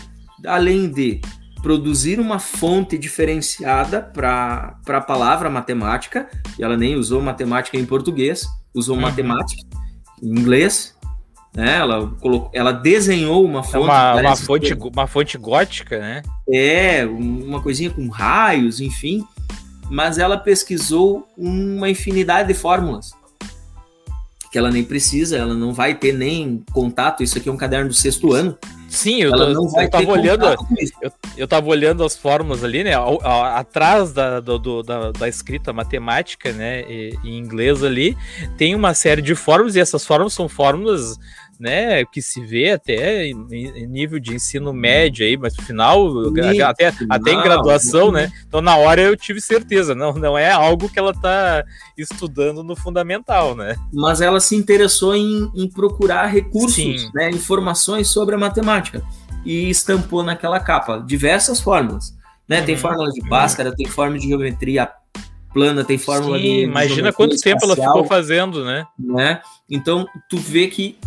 além de produzir uma fonte diferenciada para a palavra matemática, e ela nem usou matemática em português, usou uhum. matemática em inglês, né? Ela, colocou, ela desenhou uma fonte. É uma, uma, fonte uma fonte gótica, né? É, uma coisinha com raios, enfim. Mas ela pesquisou uma infinidade de fórmulas. Que ela nem precisa, ela não vai ter nem contato. Isso aqui é um caderno do sexto ano. Sim, eu, tô, eu tava olhando. Eu, eu tava olhando as fórmulas ali, né? Atrás da, do, da, da, escrita matemática, né? E, em inglês ali, tem uma série de fórmulas, e essas fórmulas são fórmulas né, que se vê até em nível de ensino médio aí, mas no final, até, até em graduação, né? Então na hora eu tive certeza, não, não é algo que ela tá estudando no fundamental, né? Mas ela se interessou em, em procurar recursos, Sim. né, informações sobre a matemática e estampou naquela capa diversas fórmulas, né? Uhum. Tem fórmula de Bhaskara, tem fórmula de geometria plana, tem fórmula Sim, de, imagina quanto espacial, tempo ela ficou fazendo, né? né? Então, tu vê que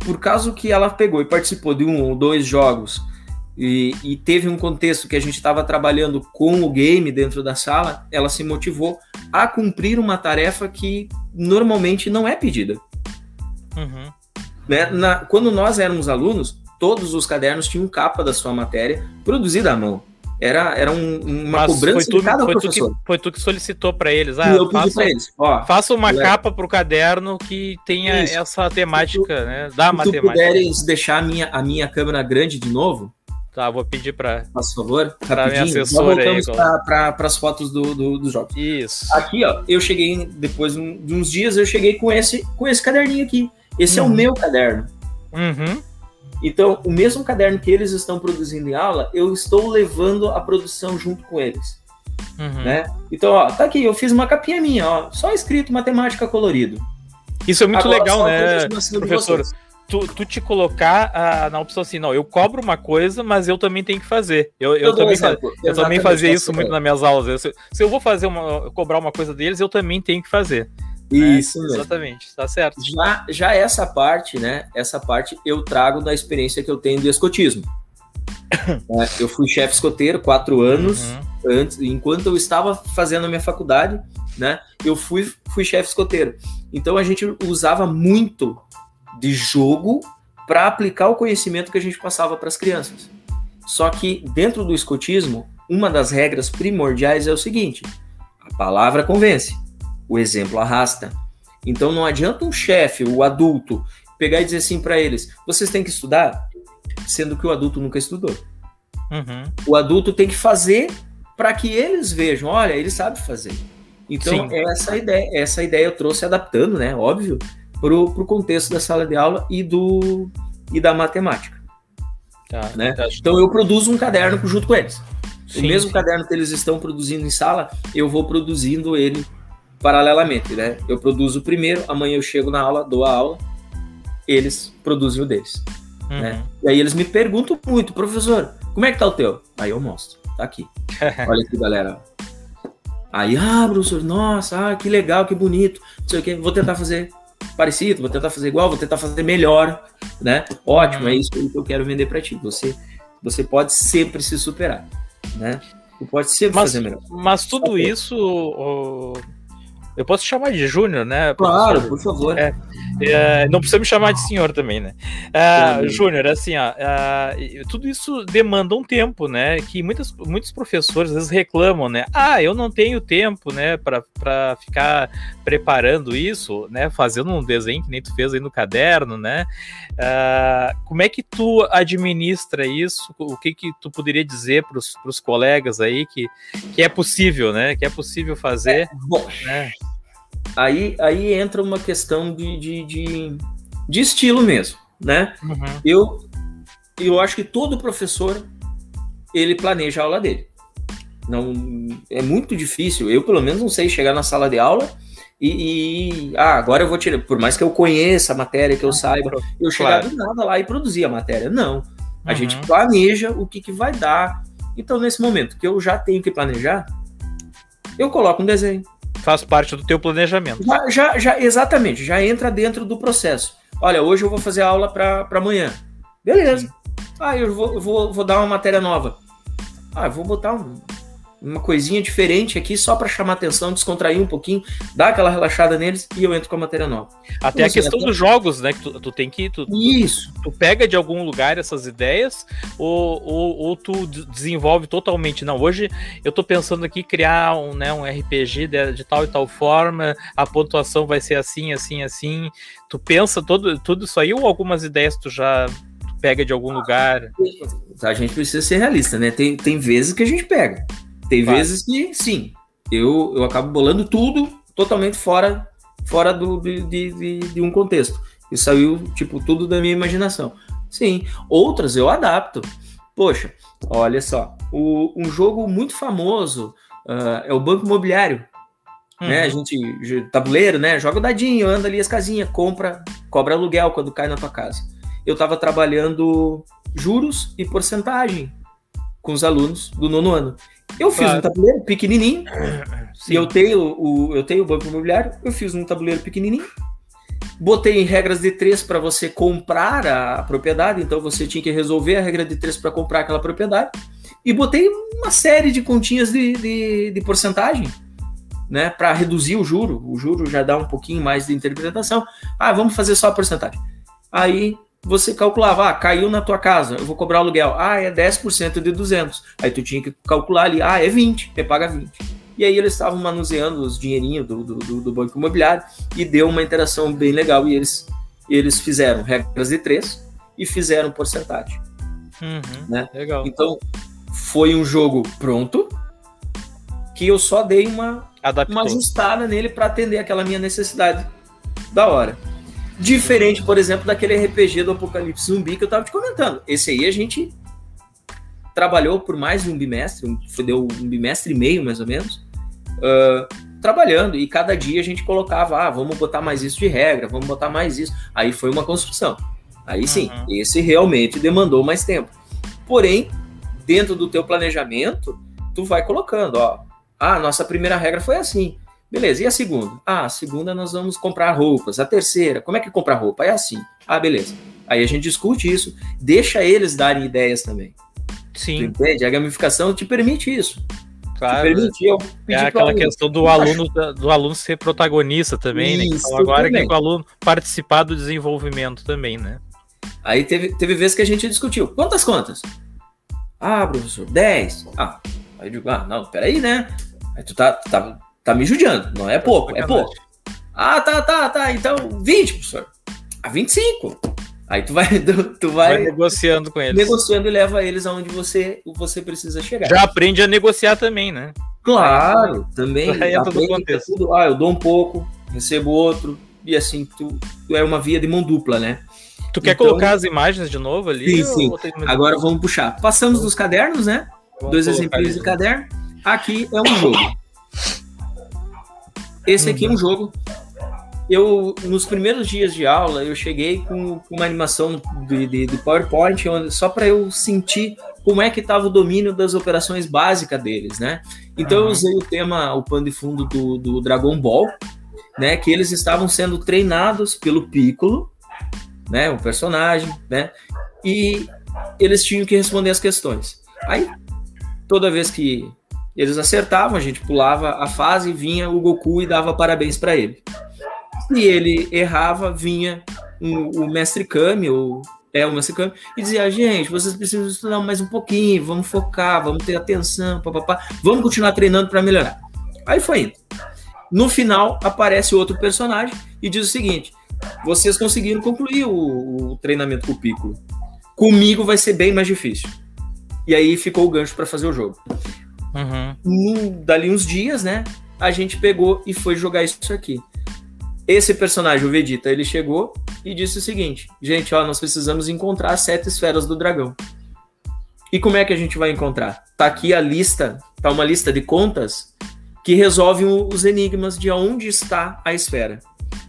por causa que ela pegou e participou de um ou dois jogos e, e teve um contexto que a gente estava trabalhando com o game dentro da sala, ela se motivou a cumprir uma tarefa que normalmente não é pedida. Uhum. Né? Na, quando nós éramos alunos, todos os cadernos tinham capa da sua matéria produzida à mão. Era, era um, uma Mas cobrança tu, de cada foi professor. Tu que, foi tu que solicitou para eles. Ah, eu pedi para eles. Ó, faça uma galera, capa para o caderno que tenha isso. essa temática, tu, né? Da se matemática. Se puderes deixar a minha, a minha câmera grande de novo. Tá, vou pedir para. Por favor, para minha assessora aí. para as fotos do, do, dos jogos. Isso. Aqui, ó, eu cheguei, depois de uns dias, eu cheguei com esse, com esse caderninho aqui. Esse uhum. é o uhum. meu caderno. Uhum. Então, o mesmo caderno que eles estão produzindo em aula, eu estou levando a produção junto com eles. Uhum. Né? Então, ó, tá aqui, eu fiz uma capinha minha, ó, só escrito matemática colorido. Isso é muito Agora, legal, né, professor? Tu, tu, te colocar ah, na opção assim, não, eu cobro uma coisa, mas eu também tenho que fazer. Eu, eu, eu também, eu também fazia isso muito nas minhas aulas. Eu, se, se, eu vou fazer uma, cobrar uma coisa deles, eu também tenho que fazer. Né? Isso, né? exatamente, tá certo. Já, já essa parte, né? Essa parte eu trago da experiência que eu tenho do escotismo. é, eu fui chefe escoteiro quatro anos uhum. antes, enquanto eu estava fazendo a minha faculdade, né? Eu fui, fui chefe escoteiro. Então a gente usava muito de jogo para aplicar o conhecimento que a gente passava para as crianças. Só que dentro do escotismo, uma das regras primordiais é o seguinte: a palavra convence o exemplo arrasta. Então não adianta um chefe, o adulto, pegar e dizer assim para eles: vocês têm que estudar, sendo que o adulto nunca estudou. Uhum. O adulto tem que fazer para que eles vejam, olha, ele sabe fazer. Então, Sim. essa ideia, essa ideia eu trouxe adaptando, né? Óbvio, para o contexto da sala de aula e, do, e da matemática. Tá, né? Então eu produzo um caderno junto com eles. Sim, o mesmo sim. caderno que eles estão produzindo em sala, eu vou produzindo ele paralelamente, né? Eu produzo o primeiro, amanhã eu chego na aula, dou a aula, eles produzem o deles. Uhum. Né? E aí eles me perguntam muito, professor, como é que tá o teu? Aí eu mostro, tá aqui. Olha aqui, galera. Aí, ah, professor, nossa, ah, que legal, que bonito, não sei o que, vou tentar fazer parecido, vou tentar fazer igual, vou tentar fazer melhor, né? Ótimo, uhum. é isso que eu quero vender para ti. Você, você pode sempre se superar, né? Você pode sempre mas, fazer melhor. Mas tudo isso, eu posso chamar de Júnior, né? Claro, por favor. É, é, não precisa me chamar de senhor também, né? Uh, Júnior, assim, ó, uh, tudo isso demanda um tempo, né? Que muitas, muitos professores às vezes reclamam, né? Ah, eu não tenho tempo, né, para ficar preparando isso, né? Fazendo um desenho que nem tu fez aí no caderno, né? Uh, como é que tu administra isso? O que que tu poderia dizer para os colegas aí que, que é possível, né? Que é possível fazer, é, bom. né? Aí, aí entra uma questão de, de, de, de estilo mesmo, né? Uhum. Eu, eu acho que todo professor, ele planeja a aula dele. Não, é muito difícil, eu pelo menos não sei chegar na sala de aula e, e, ah, agora eu vou tirar, por mais que eu conheça a matéria, que eu saiba, eu chegar claro. do nada lá e produzir a matéria. Não. A uhum. gente planeja o que, que vai dar. Então, nesse momento que eu já tenho que planejar, eu coloco um desenho faz parte do teu planejamento. Já, já, já, exatamente, já entra dentro do processo. Olha, hoje eu vou fazer aula para amanhã. Beleza. Ah, eu vou, vou, vou dar uma matéria nova. Ah, eu vou botar um, uma coisinha diferente aqui só para chamar atenção, descontrair um pouquinho, dar aquela relaxada neles e eu entro com a matéria nova. Até a questão até... dos jogos, né? Que tu, tu tem que. Tu, Isso. Tu, tu, pega de algum lugar essas ideias ou, ou, ou, tu desenvolve totalmente. Não, hoje eu tô pensando aqui criar um, né, um RPG de, de tal e tal forma, a pontuação vai ser assim, assim, assim. Tu pensa todo, tudo isso aí ou algumas ideias tu já pega de algum lugar? A gente precisa ser realista, né? Tem, tem vezes que a gente pega. Tem vezes que, sim, eu, eu acabo bolando tudo totalmente fora, fora do, de, de, de um contexto. E saiu, tipo, tudo da minha imaginação. Sim. Outras eu adapto. Poxa, olha só. O, um jogo muito famoso uh, é o Banco Imobiliário. Uhum. Né? A gente, tabuleiro, né? Joga o dadinho, anda ali as casinhas, compra, cobra aluguel quando cai na tua casa. Eu estava trabalhando juros e porcentagem com os alunos do nono ano. Eu fiz claro. um tabuleiro pequenininho. Sim. E eu tenho o eu tenho o banco imobiliário, eu fiz um tabuleiro pequenininho. Botei em regras de três para você comprar a propriedade, então você tinha que resolver a regra de três para comprar aquela propriedade. E botei uma série de continhas de, de, de porcentagem, né, para reduzir o juro. O juro já dá um pouquinho mais de interpretação. Ah, vamos fazer só a porcentagem. Aí você calculava, ah, caiu na tua casa, eu vou cobrar aluguel. Ah, é 10% de 200. Aí tu tinha que calcular ali, ah, é 20, você paga 20. E aí eles estavam manuseando os dinheirinhos do, do, do, banco imobiliário e deu uma interação bem legal. E eles, eles fizeram regras de três e fizeram porcentagem. Uhum, né? Legal. Então foi um jogo pronto que eu só dei uma, uma ajustada nele para atender aquela minha necessidade da hora. Diferente, por exemplo, daquele RPG do Apocalipse Zumbi que eu tava te comentando. Esse aí a gente trabalhou por mais de um bimestre, um, deu um bimestre e meio mais ou menos, uh, trabalhando. E cada dia a gente colocava, ah, vamos botar mais isso de regra, vamos botar mais isso. Aí foi uma construção. Aí sim, uhum. esse realmente demandou mais tempo. Porém, dentro do teu planejamento, tu vai colocando, ó, ah, nossa primeira regra foi assim. Beleza, e a segunda? Ah, a segunda nós vamos comprar roupas. A terceira, como é que compra roupa? É assim. Ah, beleza. Aí a gente discute isso, deixa eles darem ideias também. Sim. Tu entende? A gamificação te permite isso. Claro. Te permite eu é aquela questão do aluno, do aluno ser protagonista também, né? isso, né? agora também. que o aluno participar do desenvolvimento também, né? Aí teve, teve vezes que a gente discutiu. Quantas contas? Ah, professor, 10. Ah, aí eu digo, ah, não, peraí, né? Aí tu tá, tá, tá me judiando, não é pouco, é pouco. Ah, tá, tá, tá, então 20, professor. Ah, 25. Aí tu vai, tu, vai, vai, negociando com eles. Negociando e leva eles aonde você, você precisa chegar. Já aprende a negociar também, né? Claro, também. Aí é todo contexto. Tudo, ah, eu dou um pouco, recebo outro, e assim, tu, tu é uma via de mão dupla, né? Tu quer então, colocar as imagens de novo ali? Sim, sim. Agora vamos puxar. Passamos dos cadernos, né? Vamos Dois exemplos de caderno. Aqui é um jogo. Esse aqui é um uhum. jogo eu nos primeiros dias de aula eu cheguei com, com uma animação de, de, de PowerPoint onde, só para eu sentir como é que estava o domínio das operações básicas deles, né? Então uhum. eu usei o tema, o pano de fundo do, do Dragon Ball, né? Que eles estavam sendo treinados pelo Piccolo, né? O personagem, né? E eles tinham que responder as questões. Aí toda vez que eles acertavam, a gente pulava a fase, vinha o Goku e dava parabéns para ele. Se ele errava, vinha o, o mestre Kami, ou é o mestre Kami, e dizia: gente, vocês precisam estudar mais um pouquinho, vamos focar, vamos ter atenção, papapá, vamos continuar treinando para melhorar. Aí foi indo. No final, aparece outro personagem e diz o seguinte: vocês conseguiram concluir o, o treinamento com o Piccolo. Comigo vai ser bem mais difícil. E aí ficou o gancho para fazer o jogo. Uhum. Dali uns dias, né? A gente pegou e foi jogar isso aqui. Esse personagem, o Vegeta, ele chegou e disse o seguinte: gente, ó, nós precisamos encontrar as sete esferas do dragão. E como é que a gente vai encontrar? Tá aqui a lista, tá uma lista de contas que resolve os enigmas de onde está a esfera.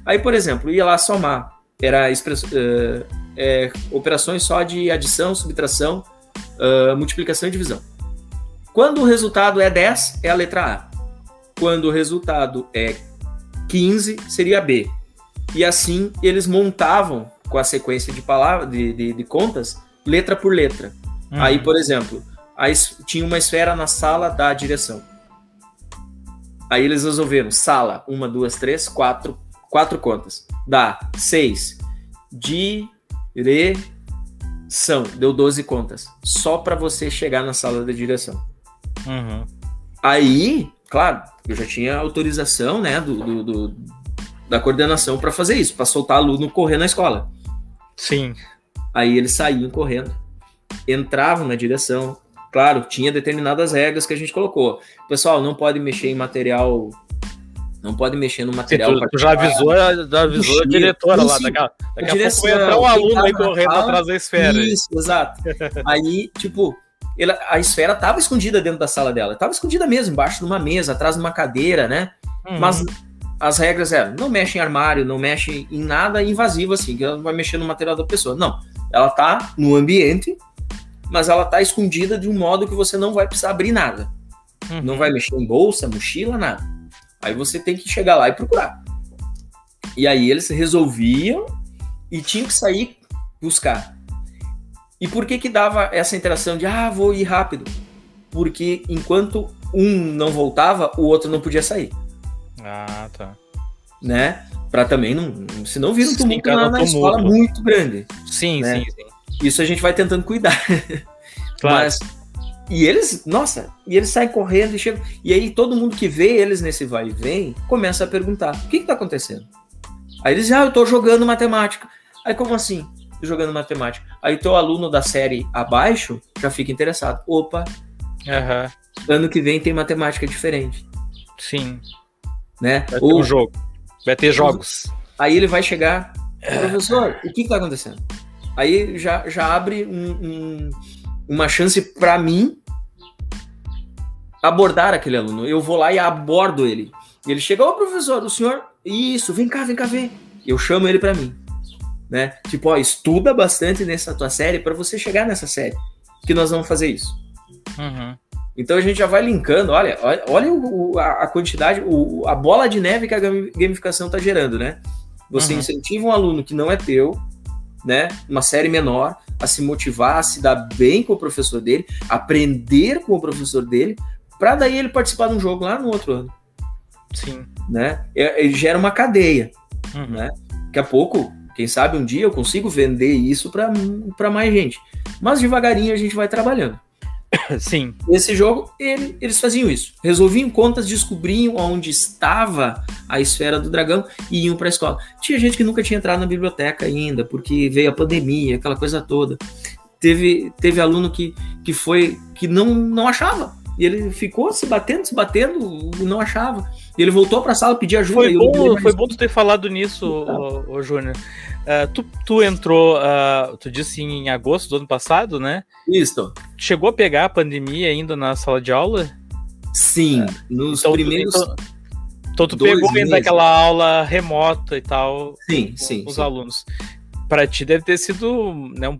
Aí, por exemplo, ia lá somar, era uh, é, operações só de adição, subtração, uh, multiplicação e divisão. Quando o resultado é 10, é a letra A. Quando o resultado é 15 seria B. E assim eles montavam com a sequência de palavras, de, de, de contas, letra por letra. Uhum. Aí, por exemplo, aí tinha uma esfera na sala da direção. Aí eles resolveram sala, uma, duas, três, quatro, quatro contas. Dá seis. Direção. Deu 12 contas. Só para você chegar na sala da direção. Uhum. Aí claro, eu já tinha autorização, né, do, do, do da coordenação para fazer isso, para soltar aluno correr na escola. Sim. Aí eles saíam correndo, entravam na direção. Claro, tinha determinadas regras que a gente colocou. Pessoal, não pode mexer em material não pode mexer no material. Sim, tu, tu, já avisou, já avisou a diretora lá. Daqui, a, daqui a pouco vai entrar um aluno aí correndo atrás da esfera. Isso, exato. aí, tipo, ela, a esfera estava escondida dentro da sala dela. Estava escondida mesmo, embaixo de uma mesa, atrás de uma cadeira, né? Uhum. Mas as regras eram, não mexe em armário, não mexe em nada invasivo, assim, que ela vai mexer no material da pessoa. Não, ela tá no ambiente, mas ela tá escondida de um modo que você não vai precisar abrir nada. Uhum. Não vai mexer em bolsa, mochila, nada. Aí você tem que chegar lá e procurar. E aí eles resolviam e tinham que sair buscar. E por que que dava essa interação de ah, vou ir rápido? Porque enquanto um não voltava, o outro não podia sair. Ah, tá. Né? Pra também não. Se não vira um tumulto na, na escola muito grande. Sim, Né? sim, sim. Isso a gente vai tentando cuidar. Claro. Mas. E eles, nossa, e eles saem correndo e chegam. E aí todo mundo que vê eles nesse vai e vem começa a perguntar: o que, que tá acontecendo? Aí eles dizem, ah, eu tô jogando matemática. Aí como assim? Jogando matemática. Aí teu aluno da série abaixo já fica interessado. Opa, Aham. ano que vem tem matemática diferente, Sim. né? Vai ter Ou um jogo. Vai ter jogos. aí ele vai chegar, professor, o que, que tá acontecendo? Aí já, já abre um- um- uma chance para mim abordar aquele aluno. Eu vou lá e abordo ele. Ele chega, ô professor, o senhor, isso, vem cá, vem cá ver. Eu chamo ele para mim, né? Tipo, ó, estuda bastante nessa tua série para você chegar nessa série, que nós vamos fazer isso. Uhum. Então a gente já vai linkando, olha, olha, olha o- a a quantidade, o- a bola de neve que a gami- gamificação está gerando, né? Você Uhum. incentiva um aluno que não é teu, né? Uma série menor, a se motivar, a se dar bem com o professor dele, aprender com o professor dele, para daí ele participar de um jogo lá no outro ano, Sim. né? É- Ele gera uma cadeia, Uhum. né? Daqui a pouco, quem sabe um dia eu consigo vender isso para mais gente. Mas devagarinho a gente vai trabalhando. Sim. Nesse jogo, ele- eles faziam isso. Resolviam contas, descobriam onde estava a esfera do dragão e iam para a escola. Tinha gente que nunca tinha entrado na biblioteca ainda, porque veio a pandemia, aquela coisa toda. Teve, teve aluno que, que foi que não, não achava. E ele ficou se batendo, se batendo, e não achava. E ele voltou para a sala pedir ajuda. Foi e eu bom, mais- foi bom tu ter falado nisso, ô, ô, Júnior. Ah, tu, tu entrou, ah, tu disse em agosto do ano passado, né? Isso. Chegou a pegar a pandemia ainda na sala de aula? Sim, nos Então, tu- primeiros. então, então tu pegou ainda meses. aquela aula remota e tal sim, com sim. os sim. alunos. Para ti deve ter sido né, um-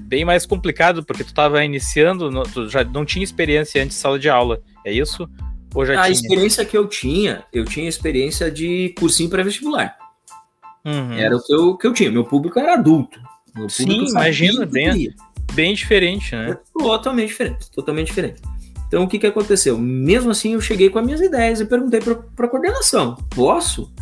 bem mais complicado, porque tu estava iniciando, no- tu já não tinha experiência antes de sala de aula, é isso? Ou já A tinha? experiência que eu tinha, eu tinha experiência de cursinho pré-vestibular. Uhum. Era o que eu, que eu tinha. Meu público era adulto. Meu Sim, público sabia imagina, bem-. Bem diferente, né? Totalmente diferente. Totalmente diferente. Então, o que, que aconteceu? Mesmo assim, eu cheguei com as minhas ideias e perguntei para a coordenação: posso?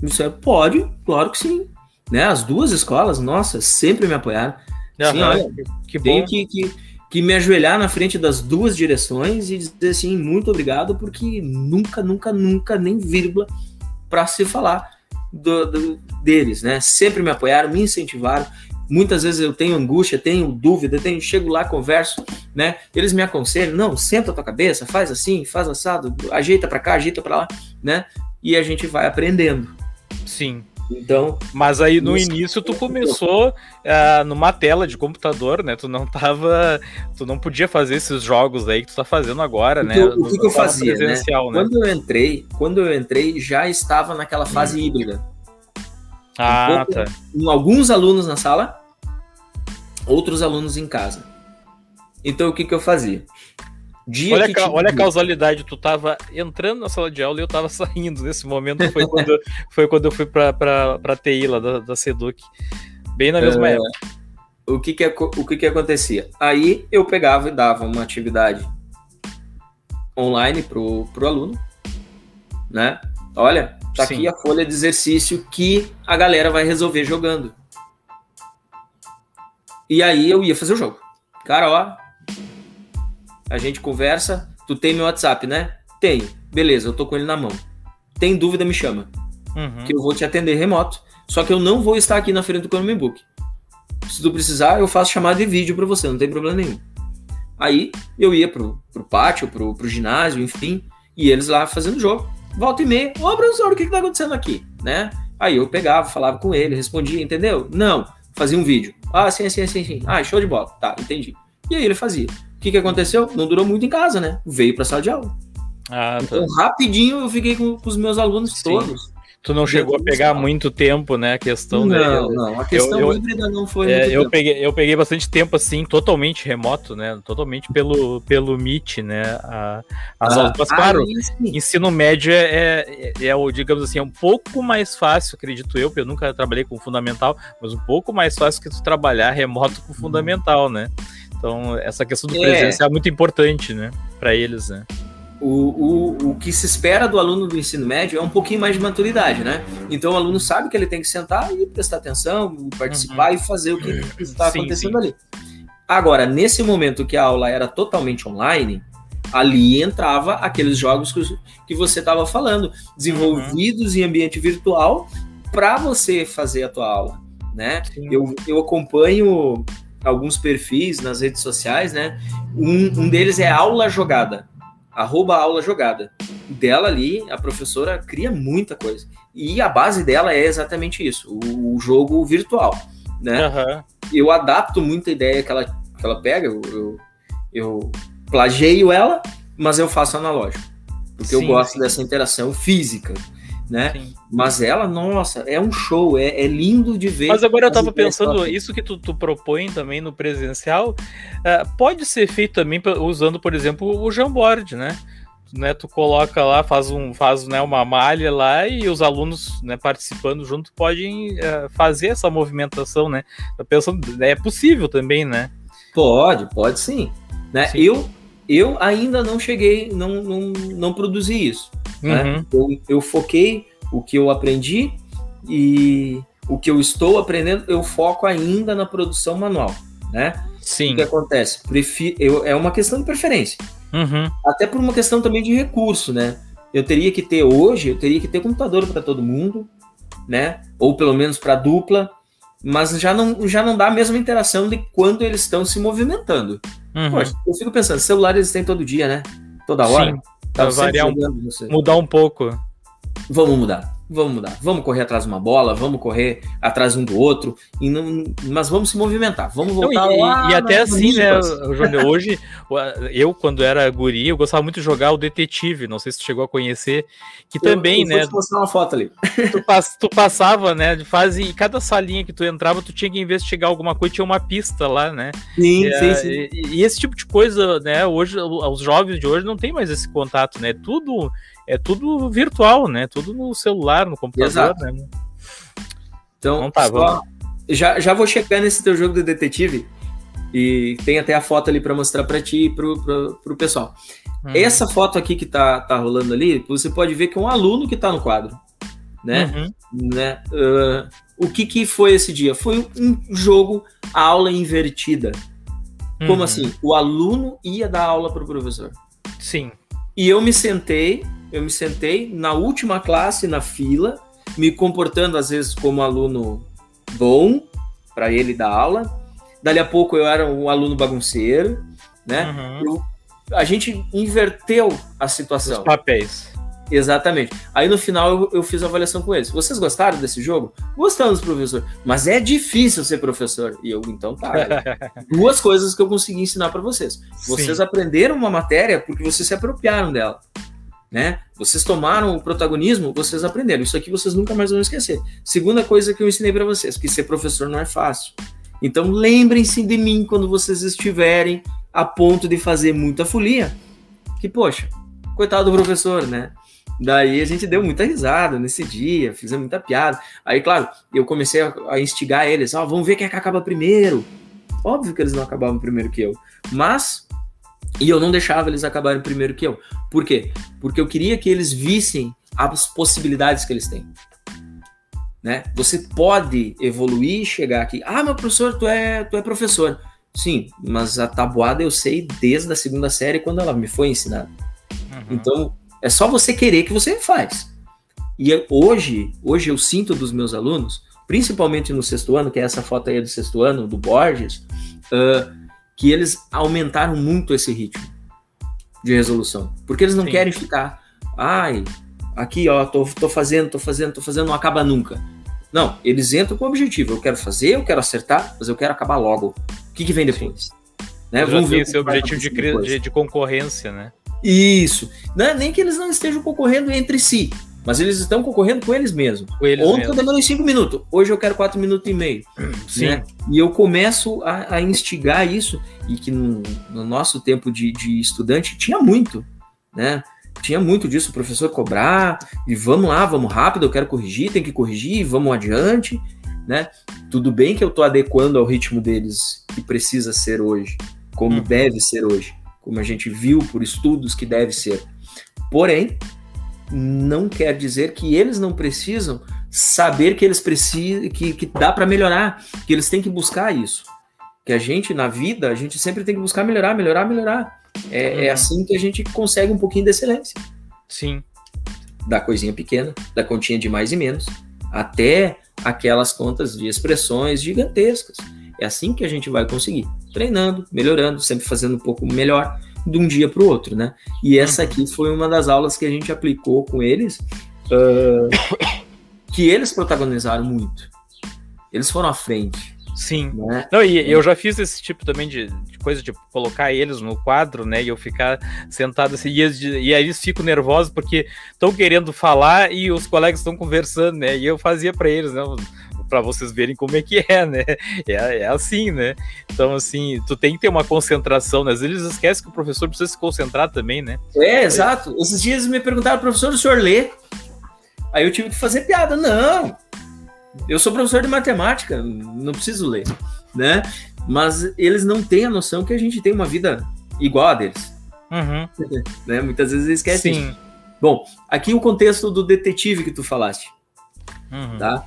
Me disseram, pode, claro que sim. Né? As duas escolas, nossa, sempre me apoiaram. Sim, Aham, olha, que bom. Que, que, que me ajoelhar na frente das duas direções e dizer assim, muito obrigado, porque nunca, nunca, nunca, nem vírgula, para se falar do- do- deles, né? Sempre me apoiaram, me incentivaram. Muitas vezes eu tenho angústia, tenho dúvida, tenho, chego lá, converso, né? Eles me aconselham, não, senta a tua cabeça, faz assim, faz assado, ajeita para cá, ajeita para lá, né? E a gente vai aprendendo. Sim. Então, Mas aí no Isso. início tu começou ah, numa tela de computador, né? Tu não tava. Tu não podia fazer esses jogos aí que tu tá fazendo agora, né? o que que eu fazia, né? né? quando eu entrei, quando eu entrei, já estava naquela fase híbrida. Ah, pouco- tá. com alguns alunos na sala, outros alunos em casa. Então o que, que eu fazia? Dia Olha, que a olha a causalidade, tu tava entrando na sala de aula e eu tava saindo nesse momento. Foi quando, foi quando eu fui pra, pra, pra TI lá da, da Seduc. Bem na mesma É, época. o que que, o que que acontecia? Aí eu pegava e dava uma atividade online pro, pro aluno, né? Olha, tá Sim. aqui a folha de exercício que a galera vai resolver jogando. E aí eu ia fazer o jogo. Cara, ó, a gente conversa, tu tem meu WhatsApp, né? Tenho. Beleza, eu tô com ele na mão. Tem dúvida, me chama Uhum. que eu vou te atender remoto. Só que eu não vou estar aqui na frente do Chromebook. Se tu precisar, eu faço chamada de vídeo para você, não tem problema nenhum. Aí eu ia pro, pro pátio, pro, pro ginásio, enfim, e eles lá fazendo jogo. Volta e meia, ô professor, o que, que tá acontecendo aqui? Né? Aí eu pegava, falava com ele, respondia, entendeu? Não, fazia um vídeo. Ah, sim, sim, sim, sim. Ah, show de bola. Tá, entendi. E aí ele fazia. O que, que aconteceu? Não durou muito em casa, né? Veio pra sala de aula. Ah, tá. Então, rapidinho eu fiquei com, com os meus alunos Sim. todos. Tu não chegou a pegar muito tempo, né? A questão Não, não. A questão eu, híbrida não foi. É, eu, peguei, eu peguei bastante tempo, assim, totalmente remoto, né? Totalmente pelo, pelo Meet, né? A, as ah, aulas. Mas, claro, ah, ensino médio é, é, é, é, digamos assim, é um pouco mais fácil, acredito eu, porque eu nunca trabalhei com fundamental, mas um pouco mais fácil que tu trabalhar remoto com fundamental, né? Então, essa questão do é. presencial é muito importante, né? Para eles, né? o, o, o que se espera do aluno do ensino médio é um pouquinho mais de maturidade, né? Então o aluno sabe que ele tem que sentar e prestar atenção, participar uhum. e fazer o que está acontecendo sim. ali. Agora, nesse momento que a aula era totalmente online, ali entrava aqueles jogos que, que você estava falando, desenvolvidos uhum. em ambiente virtual para você fazer a tua aula, né? Eu, eu acompanho alguns perfis nas redes sociais, né? Um, um deles é aula jogada arroba aula jogada. Dela ali, a professora cria muita coisa. E a base dela é exatamente isso, o, jogo virtual, né? Uhum. Eu adapto muita ideia que ela, que ela pega, eu, eu, eu plageio ela, mas eu faço analógico. Porque sim, eu gosto sim. dessa interação física, né? Sim. Mas ela, nossa, é um show, é, é, lindo de ver. Mas agora eu tava pensando, isso que tu, tu propõe também no presencial, uh, pode ser feito também usando, por exemplo, o Jamboard, né? né, tu coloca lá, faz, um, faz né, uma malha lá e os alunos né, participando junto podem uh, fazer essa movimentação, né? Tá pensando, é possível também, né? Pode, pode sim. Né? Sim. Eu, eu ainda não cheguei, não, não, não produzi isso. Né? Uhum. Né? Eu, eu foquei o que eu aprendi e o que eu estou aprendendo, eu foco ainda na produção manual, né? Sim. O que acontece? Prefiro, eu, é uma questão de preferência. Uhum. Até por uma questão também de recurso, né? Eu teria que ter hoje, eu teria que ter computador para todo mundo, né? Ou pelo menos para dupla, mas já não, já não dá a mesma interação de quando eles estão se movimentando. Uhum. Poxa, eu fico pensando, celular eles têm todo dia, né? Toda hora. Sim. Tá variar um, mudar um pouco. Vamos mudar vamos mudar, vamos correr atrás de uma bola, vamos correr atrás um do outro, e não, mas vamos se movimentar, vamos voltar não, e, lá. E até assim, né, Júnior, hoje, eu, quando era guri, eu gostava muito de jogar o Detetive, não sei se tu chegou a conhecer, que eu, também, eu né... Vou mostrar uma foto ali. Tu, pass, tu, passava, né, de fase, e cada salinha que tu entrava, tu tinha que investigar alguma coisa, tinha uma pista lá, né? Sim, e, sim, sim. E, e, esse tipo de coisa, né, hoje, os jovens de hoje não tem mais esse contato, né, tudo é tudo virtual, né? Tudo no celular, no computador, Exato. né? Então, então tá, vamos. Já, já vou chegar nesse teu jogo de detetive e tem até a foto ali para mostrar para ti e pro, pro, pro pessoal. Uhum. Essa foto aqui que tá, tá rolando ali, você pode ver que é um aluno que tá no quadro, né? Uhum. né? Uh, o que que foi esse dia? Foi um jogo aula invertida. Como uhum. assim? O aluno ia dar aula pro professor. Sim. E eu me sentei eu me sentei na última classe na fila, me comportando às vezes como aluno bom para ele dar aula. Dali a pouco eu era um aluno bagunceiro, né? Uhum. Eu, a gente inverteu a situação. Os papéis. Exatamente. Aí no final eu, eu, fiz a avaliação com eles. Vocês gostaram desse jogo? Gostamos, professor. Mas é difícil ser professor. E eu, então tá. Duas coisas que eu consegui ensinar para vocês. Vocês Sim. aprenderam uma matéria porque vocês se apropriaram dela né? Vocês tomaram o protagonismo, vocês aprenderam. Isso aqui vocês nunca mais vão esquecer. Segunda coisa que eu ensinei para vocês, que ser professor não é fácil. Então lembrem-se de mim quando vocês estiverem a ponto de fazer muita folia. Que poxa, coitado do professor, né? Daí a gente deu muita risada nesse dia, fizemos muita piada. Aí, claro, eu comecei a, instigar eles, ó, oh, vamos ver quem é que acaba primeiro. Óbvio que eles não acabavam primeiro que eu, mas e eu não deixava eles acabarem primeiro que eu. Por quê? Porque eu queria que eles vissem as possibilidades que eles têm. Né? Você pode evoluir e chegar aqui. Ah, meu professor, tu é, tu é professor. Sim, mas a tabuada eu sei desde a segunda série quando ela me foi ensinada. Uhum. Então, é só você querer que você faz. E hoje, hoje eu sinto dos meus alunos, principalmente no sexto ano, que é essa foto aí do sexto ano, do Borges, uh, que eles aumentaram muito esse ritmo de resolução. Porque eles não Sim. querem ficar, ai, aqui ó, tô, tô fazendo, tô fazendo, tô fazendo, não acaba nunca. Não, eles entram com o objetivo, eu quero fazer, eu quero acertar, mas eu quero acabar logo. O que, que vem depois? Né? Vamos ver esse objetivo de, de, de, concorrência, né? Isso. Não, é nem que eles não estejam concorrendo entre si, mas eles estão concorrendo com eles mesmos. Com eles Ontem mesmo. eu demorei cinco minutos, hoje eu quero quatro minutos e meio. Sim. Né? E eu começo a, a, instigar isso, e que no, no nosso tempo de, de, estudante tinha muito, né? Tinha muito disso, o professor cobrar, e vamos lá, vamos rápido, eu quero corrigir, tem que corrigir, vamos adiante, né? Tudo bem que eu estou adequando ao ritmo deles que precisa ser hoje, como uhum. deve ser hoje, como a gente viu por estudos que deve ser. Porém, não quer dizer que eles não precisam saber que eles precisam, que, que dá para melhorar, que eles têm que buscar isso. Que a gente, na vida, a gente sempre tem que buscar melhorar, melhorar, melhorar. É, é uhum. é assim que a gente consegue um pouquinho de excelência. Sim. Da coisinha pequena, da continha de mais e menos, até aquelas contas de expressões gigantescas. É assim que a gente vai conseguir. Treinando, melhorando, sempre fazendo um pouco melhor de um dia para o outro, né? E essa aqui foi uma das aulas que a gente aplicou com eles, uh, que eles protagonizaram muito. Eles foram à frente. Sim. Né? Não, e eu já fiz esse tipo também de, de, coisa de colocar eles no quadro, né? E eu ficar sentado assim, e, eles, e aí eles ficam nervosos porque estão querendo falar e os colegas estão conversando, né? E eu fazia para eles, né? Para vocês verem como é que é, né? É, é assim, né? Então, assim, tu tem que ter uma concentração, né? Às vezes eles esquecem que o professor precisa se concentrar também, né? É, exato. Esses dias me perguntaram, professor, o senhor lê? Aí eu tive que fazer piada. Não, eu sou professor de matemática, não preciso ler, né? Mas eles não têm a noção que a gente tem uma vida igual a deles. Uhum. né? Muitas vezes eles esquecem. Sim. Bom, aqui o contexto do detetive que tu falaste. Uhum. Tá?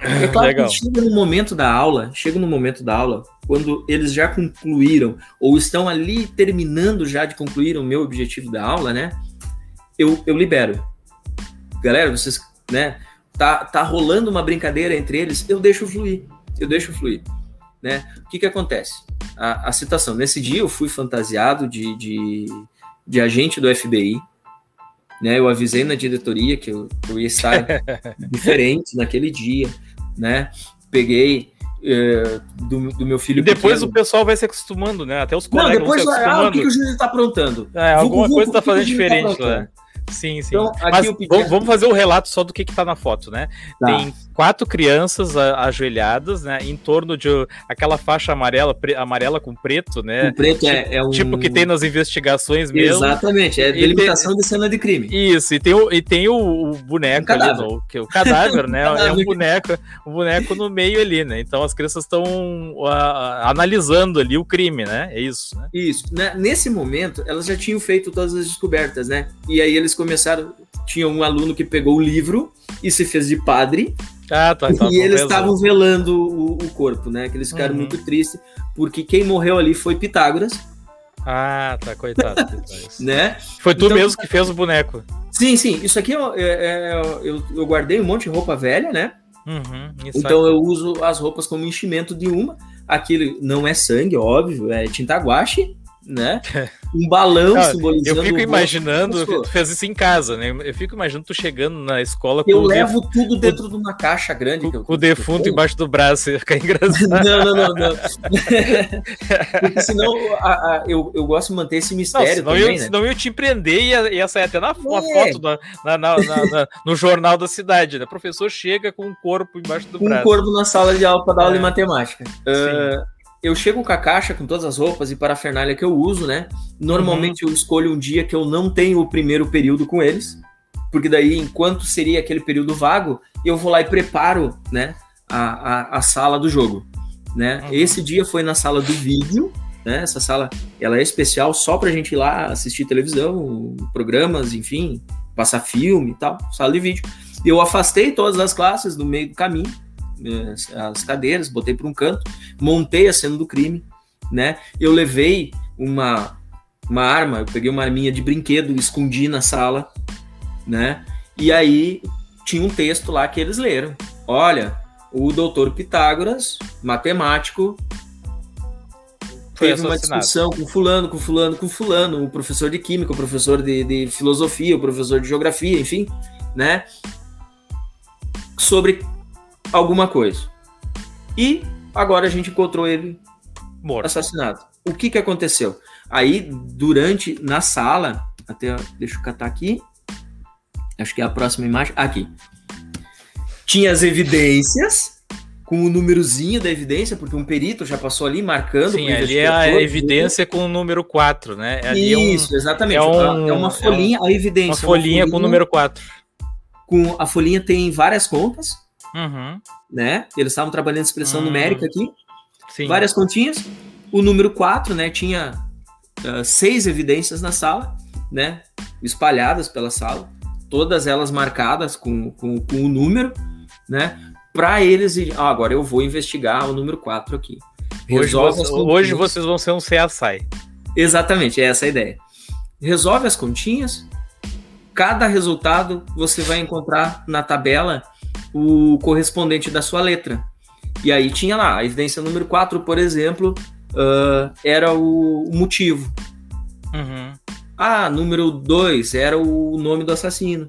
É claro Legal. que chega no momento da aula, chega no momento da aula, quando eles já concluíram, ou estão ali terminando já de concluir o meu objetivo da aula, né? Eu, eu libero. Galera, vocês, né? Tá, tá rolando uma brincadeira entre eles, eu deixo fluir. Eu deixo fluir. Né? O que que acontece? A, a citação. Nesse dia eu fui fantasiado de, de, de agente do FBI, né? Eu avisei na diretoria que eu, eu ia estar diferente naquele dia, né? Peguei é, do, do, meu filho. E depois pequeno. o pessoal vai se acostumando, né? Até os colegas Não, depois vão se acostumando. Ah, o que, que o Júlio está aprontando? É, alguma coisa está fazendo tá diferente tá lá. Sim, sim. Então, Mas vamos fazer o um relato só do que está na foto, né? Tá. Tem quatro crianças ajoelhadas, né? Em torno de aquela faixa amarela, amarela com preto, né? O preto é, tipo, é um. Tipo que tem nas investigações mesmo. Exatamente, é delimitação tem... de cena de crime. Isso, e tem o, e tem o, o boneco um ali, no, que, o cadáver, né? é um boneco, um boneco no meio ali, né? Então as crianças estão analisando ali o crime, né? É isso, né? Isso. Né? Nesse momento, elas já tinham feito todas as descobertas, né? E aí eles começaram. Tinha um aluno que pegou o livro e se fez de padre ah, tá, tá, e eles estavam velando o, o, corpo, né? Que eles ficaram uhum. muito tristes, porque quem morreu ali foi Pitágoras. Ah, tá, coitado. né? Foi tu então, mesmo que fez o boneco. Sim, sim. Isso aqui eu, é, é, eu, eu guardei um monte de roupa velha, né? Uhum, então eu uso as roupas como enchimento de uma. Aquilo não é sangue, óbvio, é tinta guache né? Um balão Não, simbolizando. Eu fico imaginando, tu fez isso em casa, né? Eu fico imaginando tu chegando na escola com Eu levo def... tudo dentro de uma caixa grande. Com, o defunto embaixo do braço, ia ficar engraçado. Não, não, não, não. Porque senão a, a, eu, eu gosto de manter esse mistério. Não, senão, também, eu, né? senão eu ia te empreender e ia, ia, sair até na é. foto na, na, na, no jornal da cidade. Né? O professor chega com um corpo embaixo do com braço. Um corpo na sala de aula para dar é. aula de matemática. Uh, eu chego com a caixa com todas as roupas e parafernália que eu uso, né? Normalmente uhum. eu escolho um dia que eu não tenho o primeiro período com eles, porque daí, enquanto seria aquele período vago, eu vou lá e preparo, né, a, a, a sala do jogo, né? Uhum. Esse dia foi na sala do vídeo, né? Essa sala, ela é especial só pra gente ir lá assistir televisão, programas, enfim, passar filme e tal, sala de vídeo. Eu afastei todas as classes do meio do caminho, as cadeiras, botei para um canto, montei a cena do crime, né? Eu levei uma, uma arma, eu peguei uma arminha de brinquedo, escondi na sala, né? E aí tinha um texto lá que eles leram. Olha, o doutor Pitágoras, matemático, teve uma discussão com fulano, com fulano, com fulano, o professor de química, o professor de, de filosofia, o professor de geografia, enfim, né? Sobre alguma coisa. E agora a gente encontrou ele Morto. assassinado. O que que aconteceu? Aí, durante, na sala, até, deixa eu catar aqui, Acho que é a próxima imagem. Aqui. Tinha as evidências, com o númerozinho da evidência, porque um perito já passou ali marcando. Sim, ali é a evidência com o número 4, né? Ali Isso, é um, exatamente. É, um, é, uma folhinha, é um, a evidência. Uma folhinha, uma folhinha com o número 4. Com, a folhinha tem várias contas, uhum. né? Eles estavam trabalhando expressão uhum. numérica aqui. Sim. Várias continhas. O número 4, né? Tinha uh, seis evidências na sala, né? Espalhadas pela sala. Todas elas marcadas com, com, com o número, né? Para eles, ah, agora eu vou investigar o número 4 aqui. Hoje, você, hoje vocês vão ser um CSI. Exatamente, é essa a ideia. Resolve as continhas, cada resultado você vai encontrar na tabela o correspondente da sua letra. E aí tinha lá, a evidência número 4, por exemplo, uh, era o, motivo. Uhum. Ah, número 2 era o nome do assassino.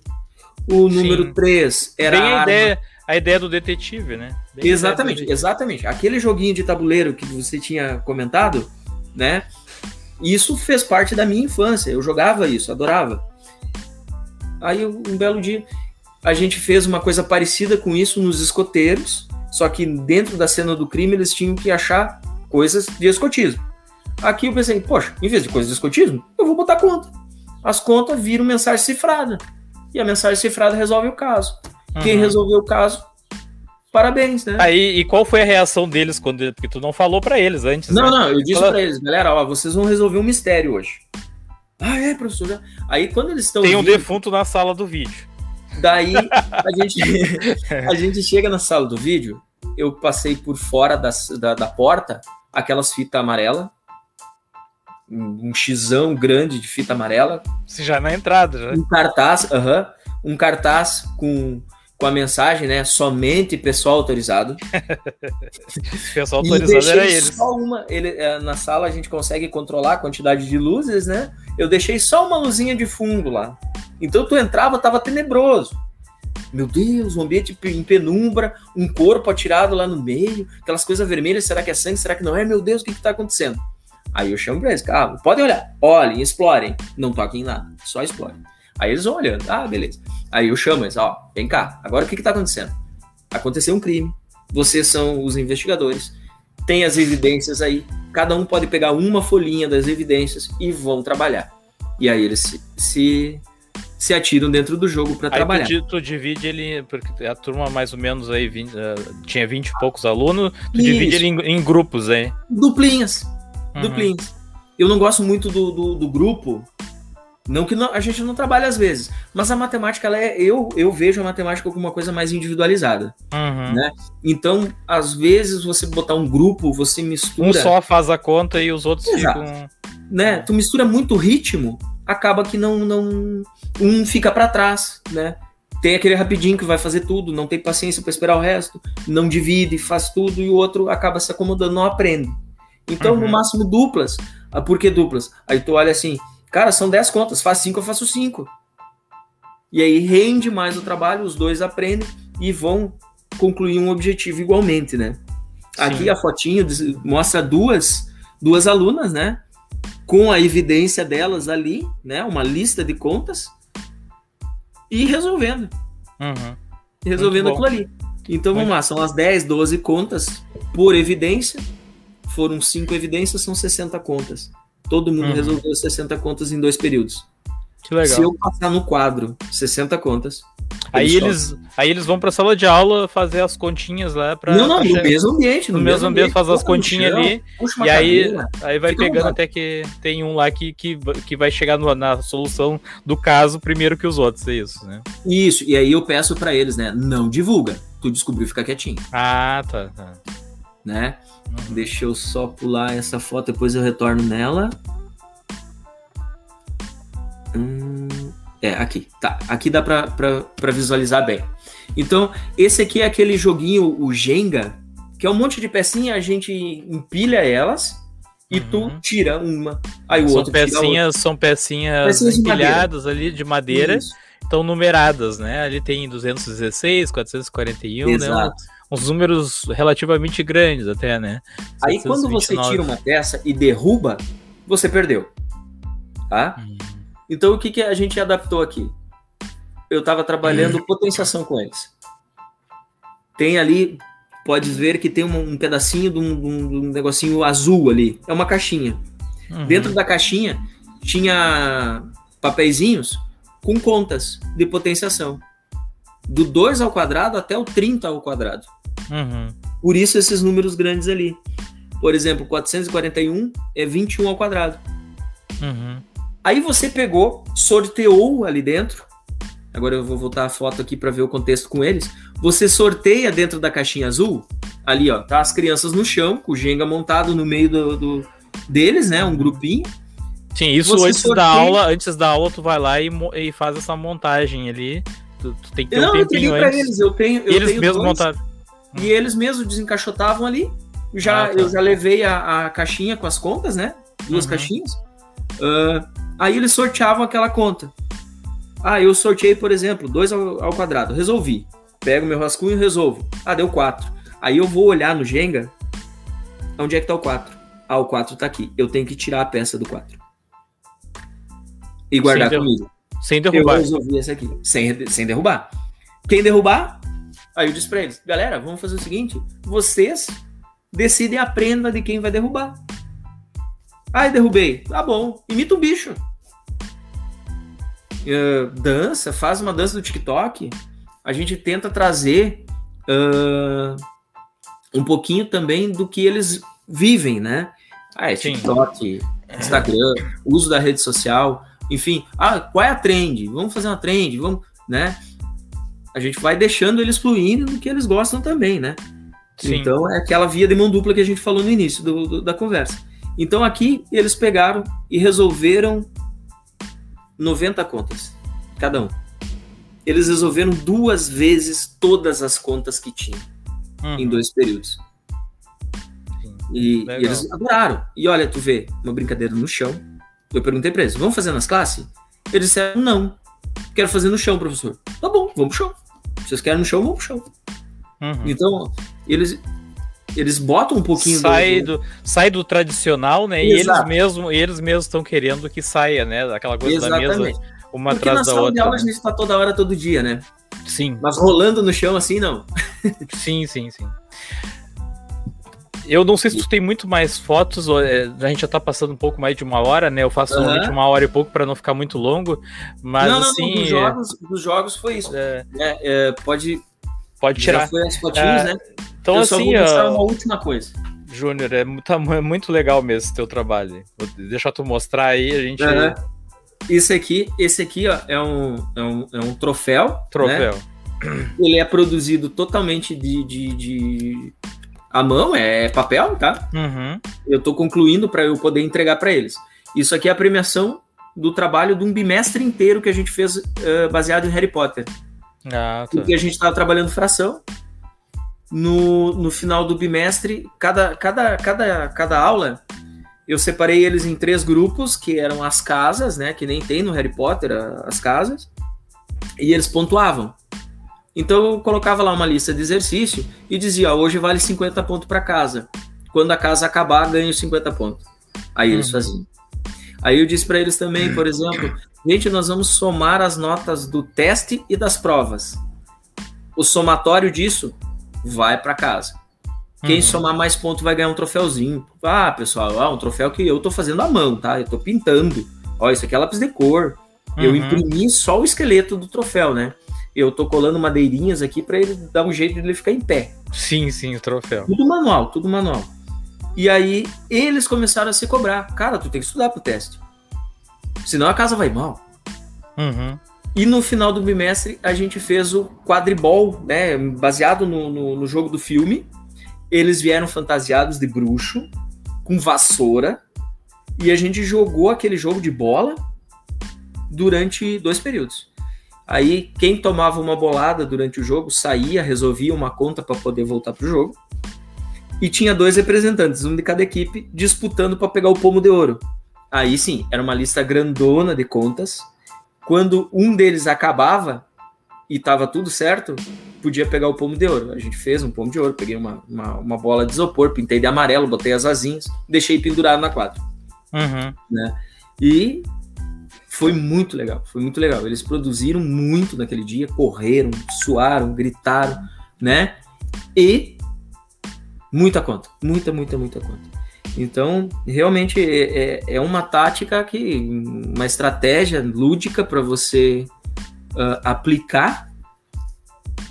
O número 3 era Bem a, ideia, a ideia do detetive, né? Bem exatamente, detetive. exatamente. Aquele joguinho de tabuleiro que você tinha comentado, né? Isso fez parte da minha infância. Eu jogava isso, adorava. Aí um belo dia a gente fez uma coisa parecida com isso nos escoteiros, só que dentro da cena do crime eles tinham que achar coisas de escotismo. Aqui eu pensei, poxa, em vez de coisas de escotismo, eu vou botar conta. As contas viram mensagem cifrada. E a mensagem cifrada resolve o caso. Uhum. Quem resolveu o caso, parabéns, né? Aí, e qual foi a reação deles quando. Porque tu não falou para eles antes. Não, né? não, eu disse Fala... para eles, galera, ó, vocês vão resolver um mistério hoje. Ah, é, professor. Aí quando eles estão. Tem um vindo, defunto na sala do vídeo. Daí a gente, a gente chega na sala do vídeo, eu passei por fora da, da, da porta aquelas fitas amarela, um, um xizão grande de fita amarela. Se já na entrada, já. Um cartaz, uh -huh, um cartaz com, com a mensagem, né? Somente pessoal autorizado. pessoal autorizado era eles. Só uma, ele, eh, na sala a gente consegue controlar a quantidade de luzes, né? Eu deixei só uma luzinha de fundo lá. Então tu entrava, tava tenebroso. Meu Deus, um ambiente em penumbra, um corpo atirado lá no meio, aquelas coisas vermelhas, será que é sangue, será que não é? Meu Deus, o que está acontecendo? Aí eu chamo para eles, ah, podem olhar, olhem, explorem, não toquem em nada, só explorem. Aí eles vão olhando, ah, beleza. Aí eu chamo eles, ó, vem cá, agora o que está acontecendo? Aconteceu um crime, vocês são os investigadores, tem as evidências aí, cada um pode pegar uma folhinha das evidências e vão trabalhar. E aí eles se, se se atiram dentro do jogo para trabalhar. Tu, tu, divide ele, porque a turma mais ou menos aí 20, uh, eh, tinha 20 e poucos alunos, tu Isso. divide ele em, em, grupos aí. Duplinhas. Uhum. Duplinhas. Eu não gosto muito do, do, do grupo, não que não, a gente não trabalha às vezes, mas a matemática, ela é, eu, eu vejo a matemática como uma coisa mais individualizada. Uhum. Né? Então, às vezes, você botar um grupo, você mistura. Um só faz a conta e os outros Exato. ficam. Né? Tu mistura muito ritmo, acaba que não, não um fica para trás, né? Tem aquele rapidinho que vai fazer tudo, não tem paciência para esperar o resto, não divide, faz tudo e o outro acaba se acomodando, não aprende. Então, uhum. no máximo duplas. Ah, por que duplas? Aí tu olha assim, cara, são 10 contas, faz 5, eu faço 5. E aí rende mais o trabalho, os dois aprendem e vão concluir um objetivo igualmente, né? Sim. Aqui a fotinho mostra duas, duas alunas, né? Com a evidência delas ali, né? Uma lista de contas e resolvendo. Uhum. Resolvendo aquilo ali. Então vamos lá, são as 10, 12 contas por evidência. Foram 5 evidências, são 60 contas. Todo mundo uhum. resolveu 60 contas em dois períodos. Que legal. Se eu passar no quadro 60 contas. Aí eles, aí eles vão para a sala de aula fazer as continhas lá para. Não, não, no mesmo ambiente. No, no mesmo ambiente, faz as continhas chão, ali. E aí, aí vai pegando até que tem um lá que, que, que vai chegar no, na solução do caso primeiro que os outros, é isso, né? Isso, e aí eu peço para eles, né? Não divulga. Tu descobriu, fica quietinho. Ah, tá. tá. Né? Uhum. Deixa eu só pular essa foto, depois eu retorno nela. Hum, é, aqui, tá. Aqui dá pra, pra, pra visualizar bem. Então, esse aqui é aquele joguinho, o Jenga, que é um monte de pecinha, a gente empilha elas e uhum. tu tira uma. Aí o são outro pecinhas, São pecinhas, pecinhas empilhadas ali de madeira, estão numeradas, né? Ali tem 216, 441, né? Exato. né? Uns números relativamente grandes até, né? Aí quando você tira uma peça e derruba, você perdeu. Tá? Uhum. Então o que, que a gente adaptou aqui? eu estava trabalhando potenciação com eles. Tem ali, pode ver que tem um, um pedacinho de um, de um, negocinho azul ali. É uma caixinha. Uhum. Dentro da caixinha tinha papeizinhos com contas de potenciação. Do 2 ao quadrado até o 30 ao quadrado. Uhum. Por isso esses números grandes ali. Por exemplo, 441 é 21 ao quadrado. Uhum. Aí você pegou, sorteou ali dentro. Agora eu vou voltar a foto aqui para ver o contexto com eles. Você sorteia dentro da caixinha azul, ali ó, tá as crianças no chão, com o Jenga montado no meio do, do deles, né? Um grupinho. Sim, isso você antes sorteia... da aula, antes da aula tu vai lá e, e faz essa montagem ali. Tu, tu tem que ter Não, um tempinho eu antes. eles, eu tenho, eu eles mesmos montaram. E eles mesmos desencaixotavam ali. Já, ah, tá. Eu já levei a, a, caixinha com as contas, né? Duas uhum. caixinhas. Uh, aí eles sorteavam aquela conta. Ah, eu sorteei, por exemplo, 2 ao, ao, quadrado. Resolvi. Pego meu rascunho e resolvo. Ah, deu 4. Aí eu vou olhar no Jenga. Onde é que tá o 4? Ah, o 4 tá aqui. Eu tenho que tirar a peça do 4. E guardar sem comigo. Sem derrubar. Eu resolvi essa aqui. Sem, sem derrubar. Quem derrubar, aí eu disse pra eles: galera, vamos fazer o seguinte. Vocês decidem a prenda de quem vai derrubar. Ai, derrubei. Tá bom. Imita um bicho. Uh, dança, faz uma dança do TikTok. A gente tenta trazer uh, um pouquinho também do que eles vivem, né? Ah, é TikTok, Sim. Instagram, uso da rede social, enfim. Ah, qual é a trend? Vamos fazer uma trend, vamos, né? A gente vai deixando eles fluindo no que eles gostam também, né? Sim. Então é aquela via de mão dupla que a gente falou no início do, do, da conversa. Então aqui eles pegaram e resolveram 90 contas, cada um. Eles resolveram duas vezes todas as contas que tinham uhum. em dois períodos. E, e, eles adoraram. E olha, tu vê, uma brincadeira no chão. Eu perguntei pra eles, vamos fazer nas classes? Eles disseram, não. Quero fazer no chão, professor. Tá bom, vamos pro chão. Vocês querem no chão, vamos pro chão. Uhum. Então, eles eles botam um pouquinho sai do, do sai do tradicional, né? Exato. E eles mesmo eles mesmos estão querendo que saia, né? Aquela coisa Exatamente. da mesa uma Porque atrás da outra. De aula né? a gente tá toda hora todo dia, né? Sim. Mas rolando no chão assim não. sim, sim, sim. Eu não sei se tu tem muito mais fotos, é, a gente já tá passando um pouco mais de uma hora, né? Eu faço uhum. uma hora e pouco para não ficar muito longo, mas não, não, assim... Não, dos, jogos, dos jogos foi isso. É, é, é pode Pode tirar. Já foi as fotinhas, é, né? Então, Eu assim. Só vou uma última coisa. Júnior, é, tá, é muito legal mesmo esse teu trabalho. Vou deixar tu mostrar aí, a gente. Uhum. Esse aqui, esse aqui ó, é, um, é, um, é um troféu. Troféu. Né? Ele é produzido totalmente de, de, de a mão, é papel, tá? Uhum. Eu tô concluindo para eu poder entregar para eles. Isso aqui é a premiação do trabalho de um bimestre inteiro que a gente fez uh, baseado em Harry Potter. Ah, tá. Porque a gente estava trabalhando fração. No, no final do bimestre, cada, cada, cada, cada aula, eu separei eles em três grupos, que eram as casas, né? Que nem tem no Harry Potter as casas. E eles pontuavam. Então eu colocava lá uma lista de exercício e dizia: ó, hoje vale 50 pontos para casa. Quando a casa acabar, ganho 50 pontos. Aí eles hum. faziam. Aí eu disse para eles também, por exemplo, Gente, nós vamos somar as notas do teste e das provas. O somatório disso vai para casa. Quem uhum. somar mais pontos vai ganhar um troféuzinho. Ah, pessoal, ah, um troféu que eu tô fazendo à mão, tá? Eu tô pintando. Ó, isso aqui é lápis de cor. Uhum. Eu imprimi só o esqueleto do troféu, né? Eu tô colando madeirinhas aqui para ele dar um jeito de ele ficar em pé. Sim, sim, o troféu. Tudo manual, tudo manual. E aí eles começaram a se cobrar. Cara, tu tem que estudar pro teste. Senão a casa vai mal. Uhum. E no final do bimestre a gente fez o quadribol, né? Baseado no, no, no, jogo do filme. Eles vieram fantasiados de bruxo, com vassoura, e a gente jogou aquele jogo de bola durante dois períodos. Aí quem tomava uma bolada durante o jogo saía, resolvia uma conta para poder voltar pro jogo. E tinha dois representantes, um de cada equipe, disputando para pegar o pomo de ouro. Aí sim, era uma lista grandona de contas. Quando um deles acabava e tava tudo certo, podia pegar o pomo de ouro. A gente fez um pomo de ouro, peguei uma, uma, uma bola de isopor, pintei de amarelo, botei as asinhas, deixei pendurado na quadra. Uhum. Né? E foi muito legal, foi muito legal. Eles produziram muito naquele dia, correram, suaram, gritaram, né? E muita conta, muita, muita, muita conta. Então, realmente é, é, é uma tática que, uma estratégia lúdica para você uh, aplicar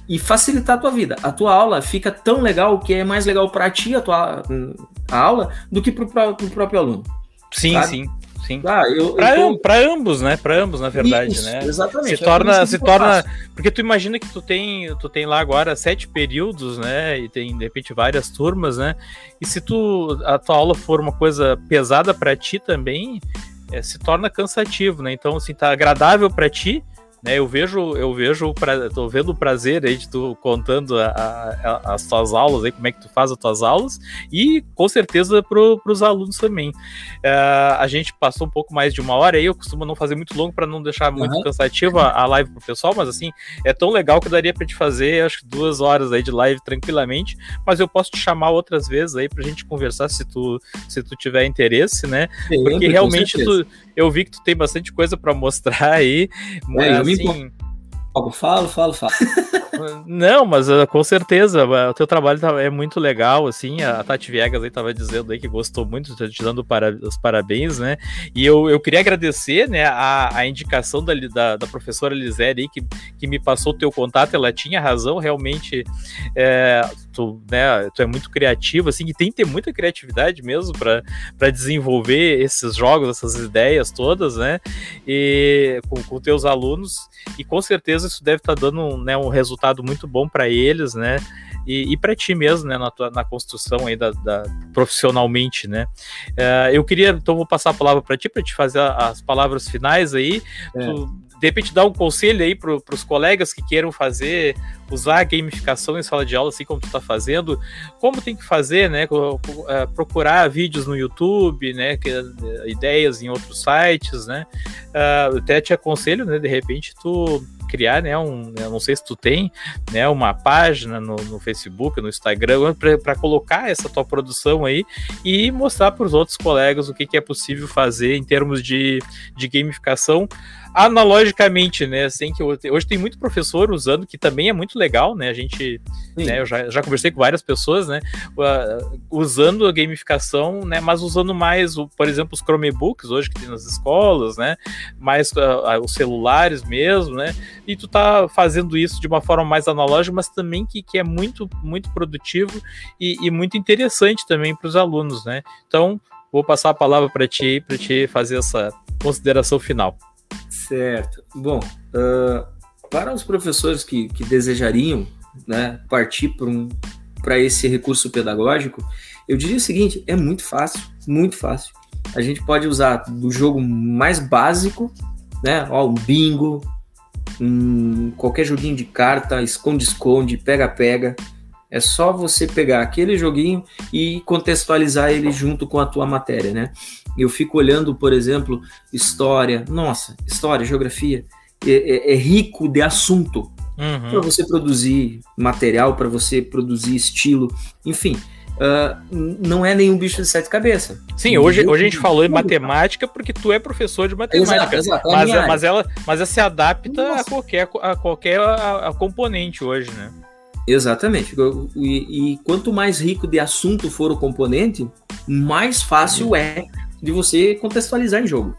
e facilitar a tua vida. A tua aula fica tão legal que é mais legal para ti a tua a aula do que para o próprio aluno. Sim, sabe? sim. Sim. Ah, para tô... ambos, né? Para ambos, na verdade, Isso, né? Exatamente. Se é torna, se torna, porque tu imagina que tu tem, tu tem lá agora sete períodos, né? E tem de repente várias turmas, né? E se tu a tua aula for uma coisa pesada para ti também, é, se torna cansativo, né? Então, assim, tá agradável para ti, né, eu vejo, eu vejo, pra, tô vendo o prazer aí de tu contando a, a, as tuas aulas aí, como é que tu faz as tuas aulas, e com certeza para os alunos também. Uh, a gente passou um pouco mais de uma hora aí, eu costumo não fazer muito longo para não deixar muito uhum. cansativa a live pro pessoal, mas assim, é tão legal que daria para te fazer, acho que duas horas aí de live tranquilamente, mas eu posso te chamar outras vezes aí pra gente conversar se tu, se tu tiver interesse, né? Sim, Porque realmente tu, eu vi que tu tem bastante coisa para mostrar aí, mas, assim, Falo, falo, falo. Não, mas uh, com certeza, uh, o teu trabalho tá, é muito legal, assim, a Tati Viegas aí tava dizendo aí que gostou muito, te dando para, os parabéns, né, e eu, eu queria agradecer, né, a, a indicação da, da, da professora Lisere aí, que, que me passou o teu contato, ela tinha razão, realmente, é, tu, né, tu é muito criativo, assim, e tem que ter muita criatividade mesmo para desenvolver esses jogos, essas ideias todas, né, e com, com teus alunos, e com certeza isso deve estar tá dando né, um resultado muito bom para eles, né? E, e para ti mesmo, né, na, tua, na construção aí da, da profissionalmente, né? Uh, eu queria, então, vou passar a palavra para ti, para te fazer as palavras finais aí. É. Tu, de repente dar um conselho aí para os colegas que queiram fazer, usar a gamificação em sala de aula, assim como tu está fazendo, como tem que fazer, né? É, procurar vídeos no YouTube, né? É, ideias em outros sites, né? Uh, até te aconselho, né? De repente tu criar, né, um, não sei se tu tem, né, uma página no, no Facebook, no Instagram, para colocar essa tua produção aí e mostrar para os outros colegas o que, que é possível fazer em termos de, de gamificação analogicamente, né? Assim, que hoje tem muito professor usando, que também é muito legal, né? A gente, né, eu já, já conversei com várias pessoas, né? Uh, usando a gamificação, né? Mas usando mais, o, por exemplo, os Chromebooks hoje que tem nas escolas, né? Mais uh, os celulares mesmo, né? E tu tá fazendo isso de uma forma mais analógica, mas também que, que é muito, muito produtivo e, e muito interessante também para os alunos, né? Então, vou passar a palavra para ti, para te fazer essa consideração final. Certo. Bom, uh, para os professores que, que desejariam né, partir para um, esse recurso pedagógico, eu diria o seguinte: é muito fácil, muito fácil. A gente pode usar do jogo mais básico, né? Ó, um bingo, um, qualquer joguinho de carta, esconde-esconde, pega-pega. É só você pegar aquele joguinho e contextualizar ele junto com a tua matéria, né? Eu fico olhando, por exemplo, história. Nossa, história, geografia. É, é, é rico de assunto uhum. para você produzir material, para você produzir estilo, enfim. Uh, não é nenhum bicho de sete cabeças. Sim, hoje, hoje a gente falou em matemática porque tu é professor de matemática. Exato, exato, é mas, mas, ela, mas ela se adapta a qualquer, a qualquer a, a componente hoje, né? Exatamente. E, e, quanto mais rico de assunto for o componente, mais fácil é de você contextualizar em jogo.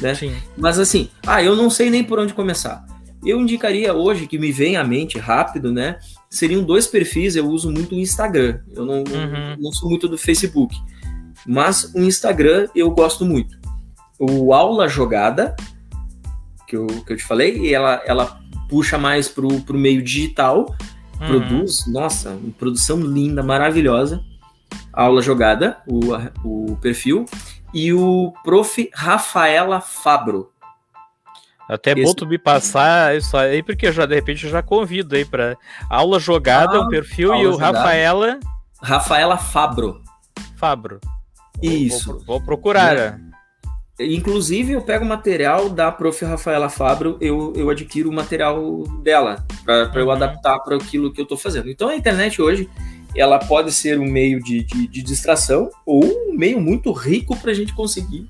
Né? Sim. Mas assim, ah, eu não sei nem por onde começar. Eu indicaria hoje, que me vem à mente rápido, né? Seriam dois perfis, eu uso muito o Instagram. Eu não, uhum. não sou muito do Facebook. Mas o Instagram eu gosto muito. O Aula Jogada, que eu, que eu te falei, e ela, ela puxa mais pro, pro meio digital, uhum. produz, nossa, produção linda, maravilhosa. Aula Jogada, o, o perfil e o prof. Rafaela Fabro. Até Esse... bom tu me passar isso aí, porque eu já, de repente, eu já convido aí para aula jogada, ah, o perfil, e o jogada. Rafaela. Rafaela Fabro. Fabro. Isso. Vou, vou procurar. É. Inclusive, eu pego material da prof. Rafaela Fabro, eu, eu adquiro o material dela, para uhum. eu adaptar para aquilo que eu estou fazendo. Então, a internet hoje ela pode ser um meio de, de, de distração ou um meio muito rico para a gente conseguir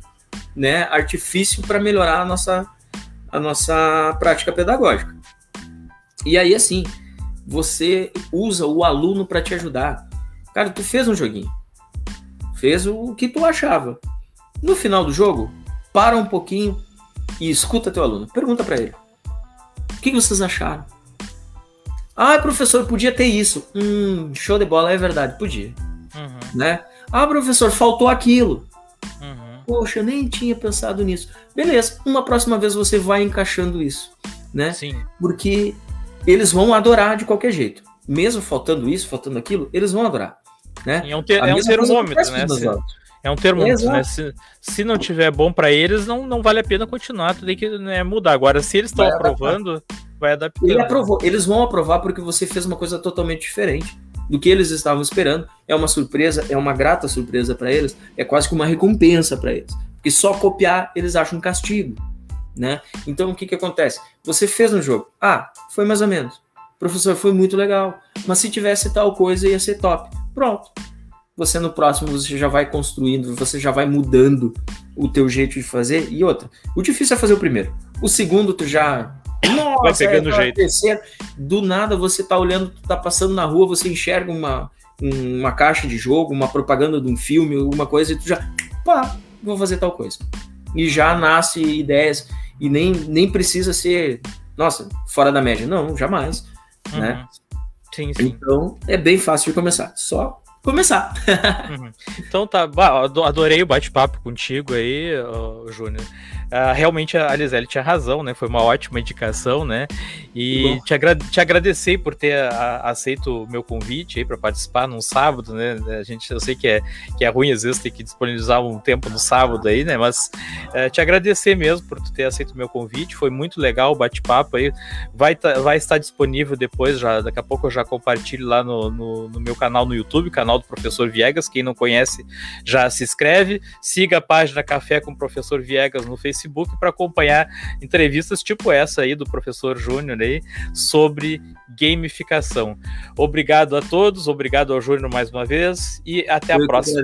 né, artifício para melhorar a nossa, a nossa prática pedagógica. E aí, assim, você usa o aluno para te ajudar. Cara, tu fez um joguinho, fez o que tu achava. No final do jogo, para um pouquinho e escuta teu aluno. Pergunta para ele: o que vocês acharam? Ah, professor, podia ter isso. Hum, show de bola, é verdade, podia. Uhum. Né? Ah, professor, faltou aquilo. Uhum. Poxa, eu nem tinha pensado nisso. Beleza, uma próxima vez você vai encaixando isso, né? Sim. Porque eles vão adorar de qualquer jeito. Mesmo faltando isso, faltando aquilo, eles vão adorar. Né? É um, ter, é um termômetro, né? Se, é um termômetro, né? Se, se não tiver bom para eles, não, não vale a pena continuar, tu tem que né, mudar. Agora, se eles estão aprovando, vai adaptar. Ele aprovou, eles vão aprovar porque você fez uma coisa totalmente diferente do que eles estavam esperando. É uma surpresa, é uma grata surpresa para eles, é quase que uma recompensa para eles. Porque só copiar eles acham um castigo, né? Então o que que acontece? Você fez um jogo, ah, foi mais ou menos. Professor, foi muito legal, mas se tivesse tal coisa ia ser top. Pronto. Você no próximo você já vai construindo, você já vai mudando o teu jeito de fazer. E outra, o difícil é fazer o primeiro. O segundo tu já nossa, vai pegando é, jeito. Terceiro, do nada você tá olhando, tá passando na rua, você enxerga uma, uma caixa de jogo, uma propaganda de um filme, alguma coisa, e tu já, pá, vou fazer tal coisa. E já nasce ideias, e nem, nem precisa ser, nossa, fora da média. Não, jamais. Uhum. Né? Sim, sim. Então é bem fácil de começar. Só começar. uhum. Então tá, adorei o bate-papo contigo aí, Júnior. Uh, realmente a Alisele tinha razão, né? Foi uma ótima indicação, né? E te, agra te agradecer por ter a, aceito o meu convite aí para participar num sábado, né? A gente, eu sei que é, que é ruim às vezes ter que disponibilizar um tempo no sábado aí, né? Mas uh, te agradecer mesmo por ter aceito o meu convite. Foi muito legal o bate-papo aí. Vai, vai estar disponível depois, já daqui a pouco eu já compartilho lá no, no, no meu canal no YouTube, canal do Professor Viegas. Quem não conhece, já se inscreve. Siga a página Café com o Professor Viegas no Facebook Facebook para acompanhar entrevistas tipo essa aí do professor Júnior aí sobre gamificação. Obrigado a todos, obrigado ao Júnior mais uma vez e até Eu a próxima.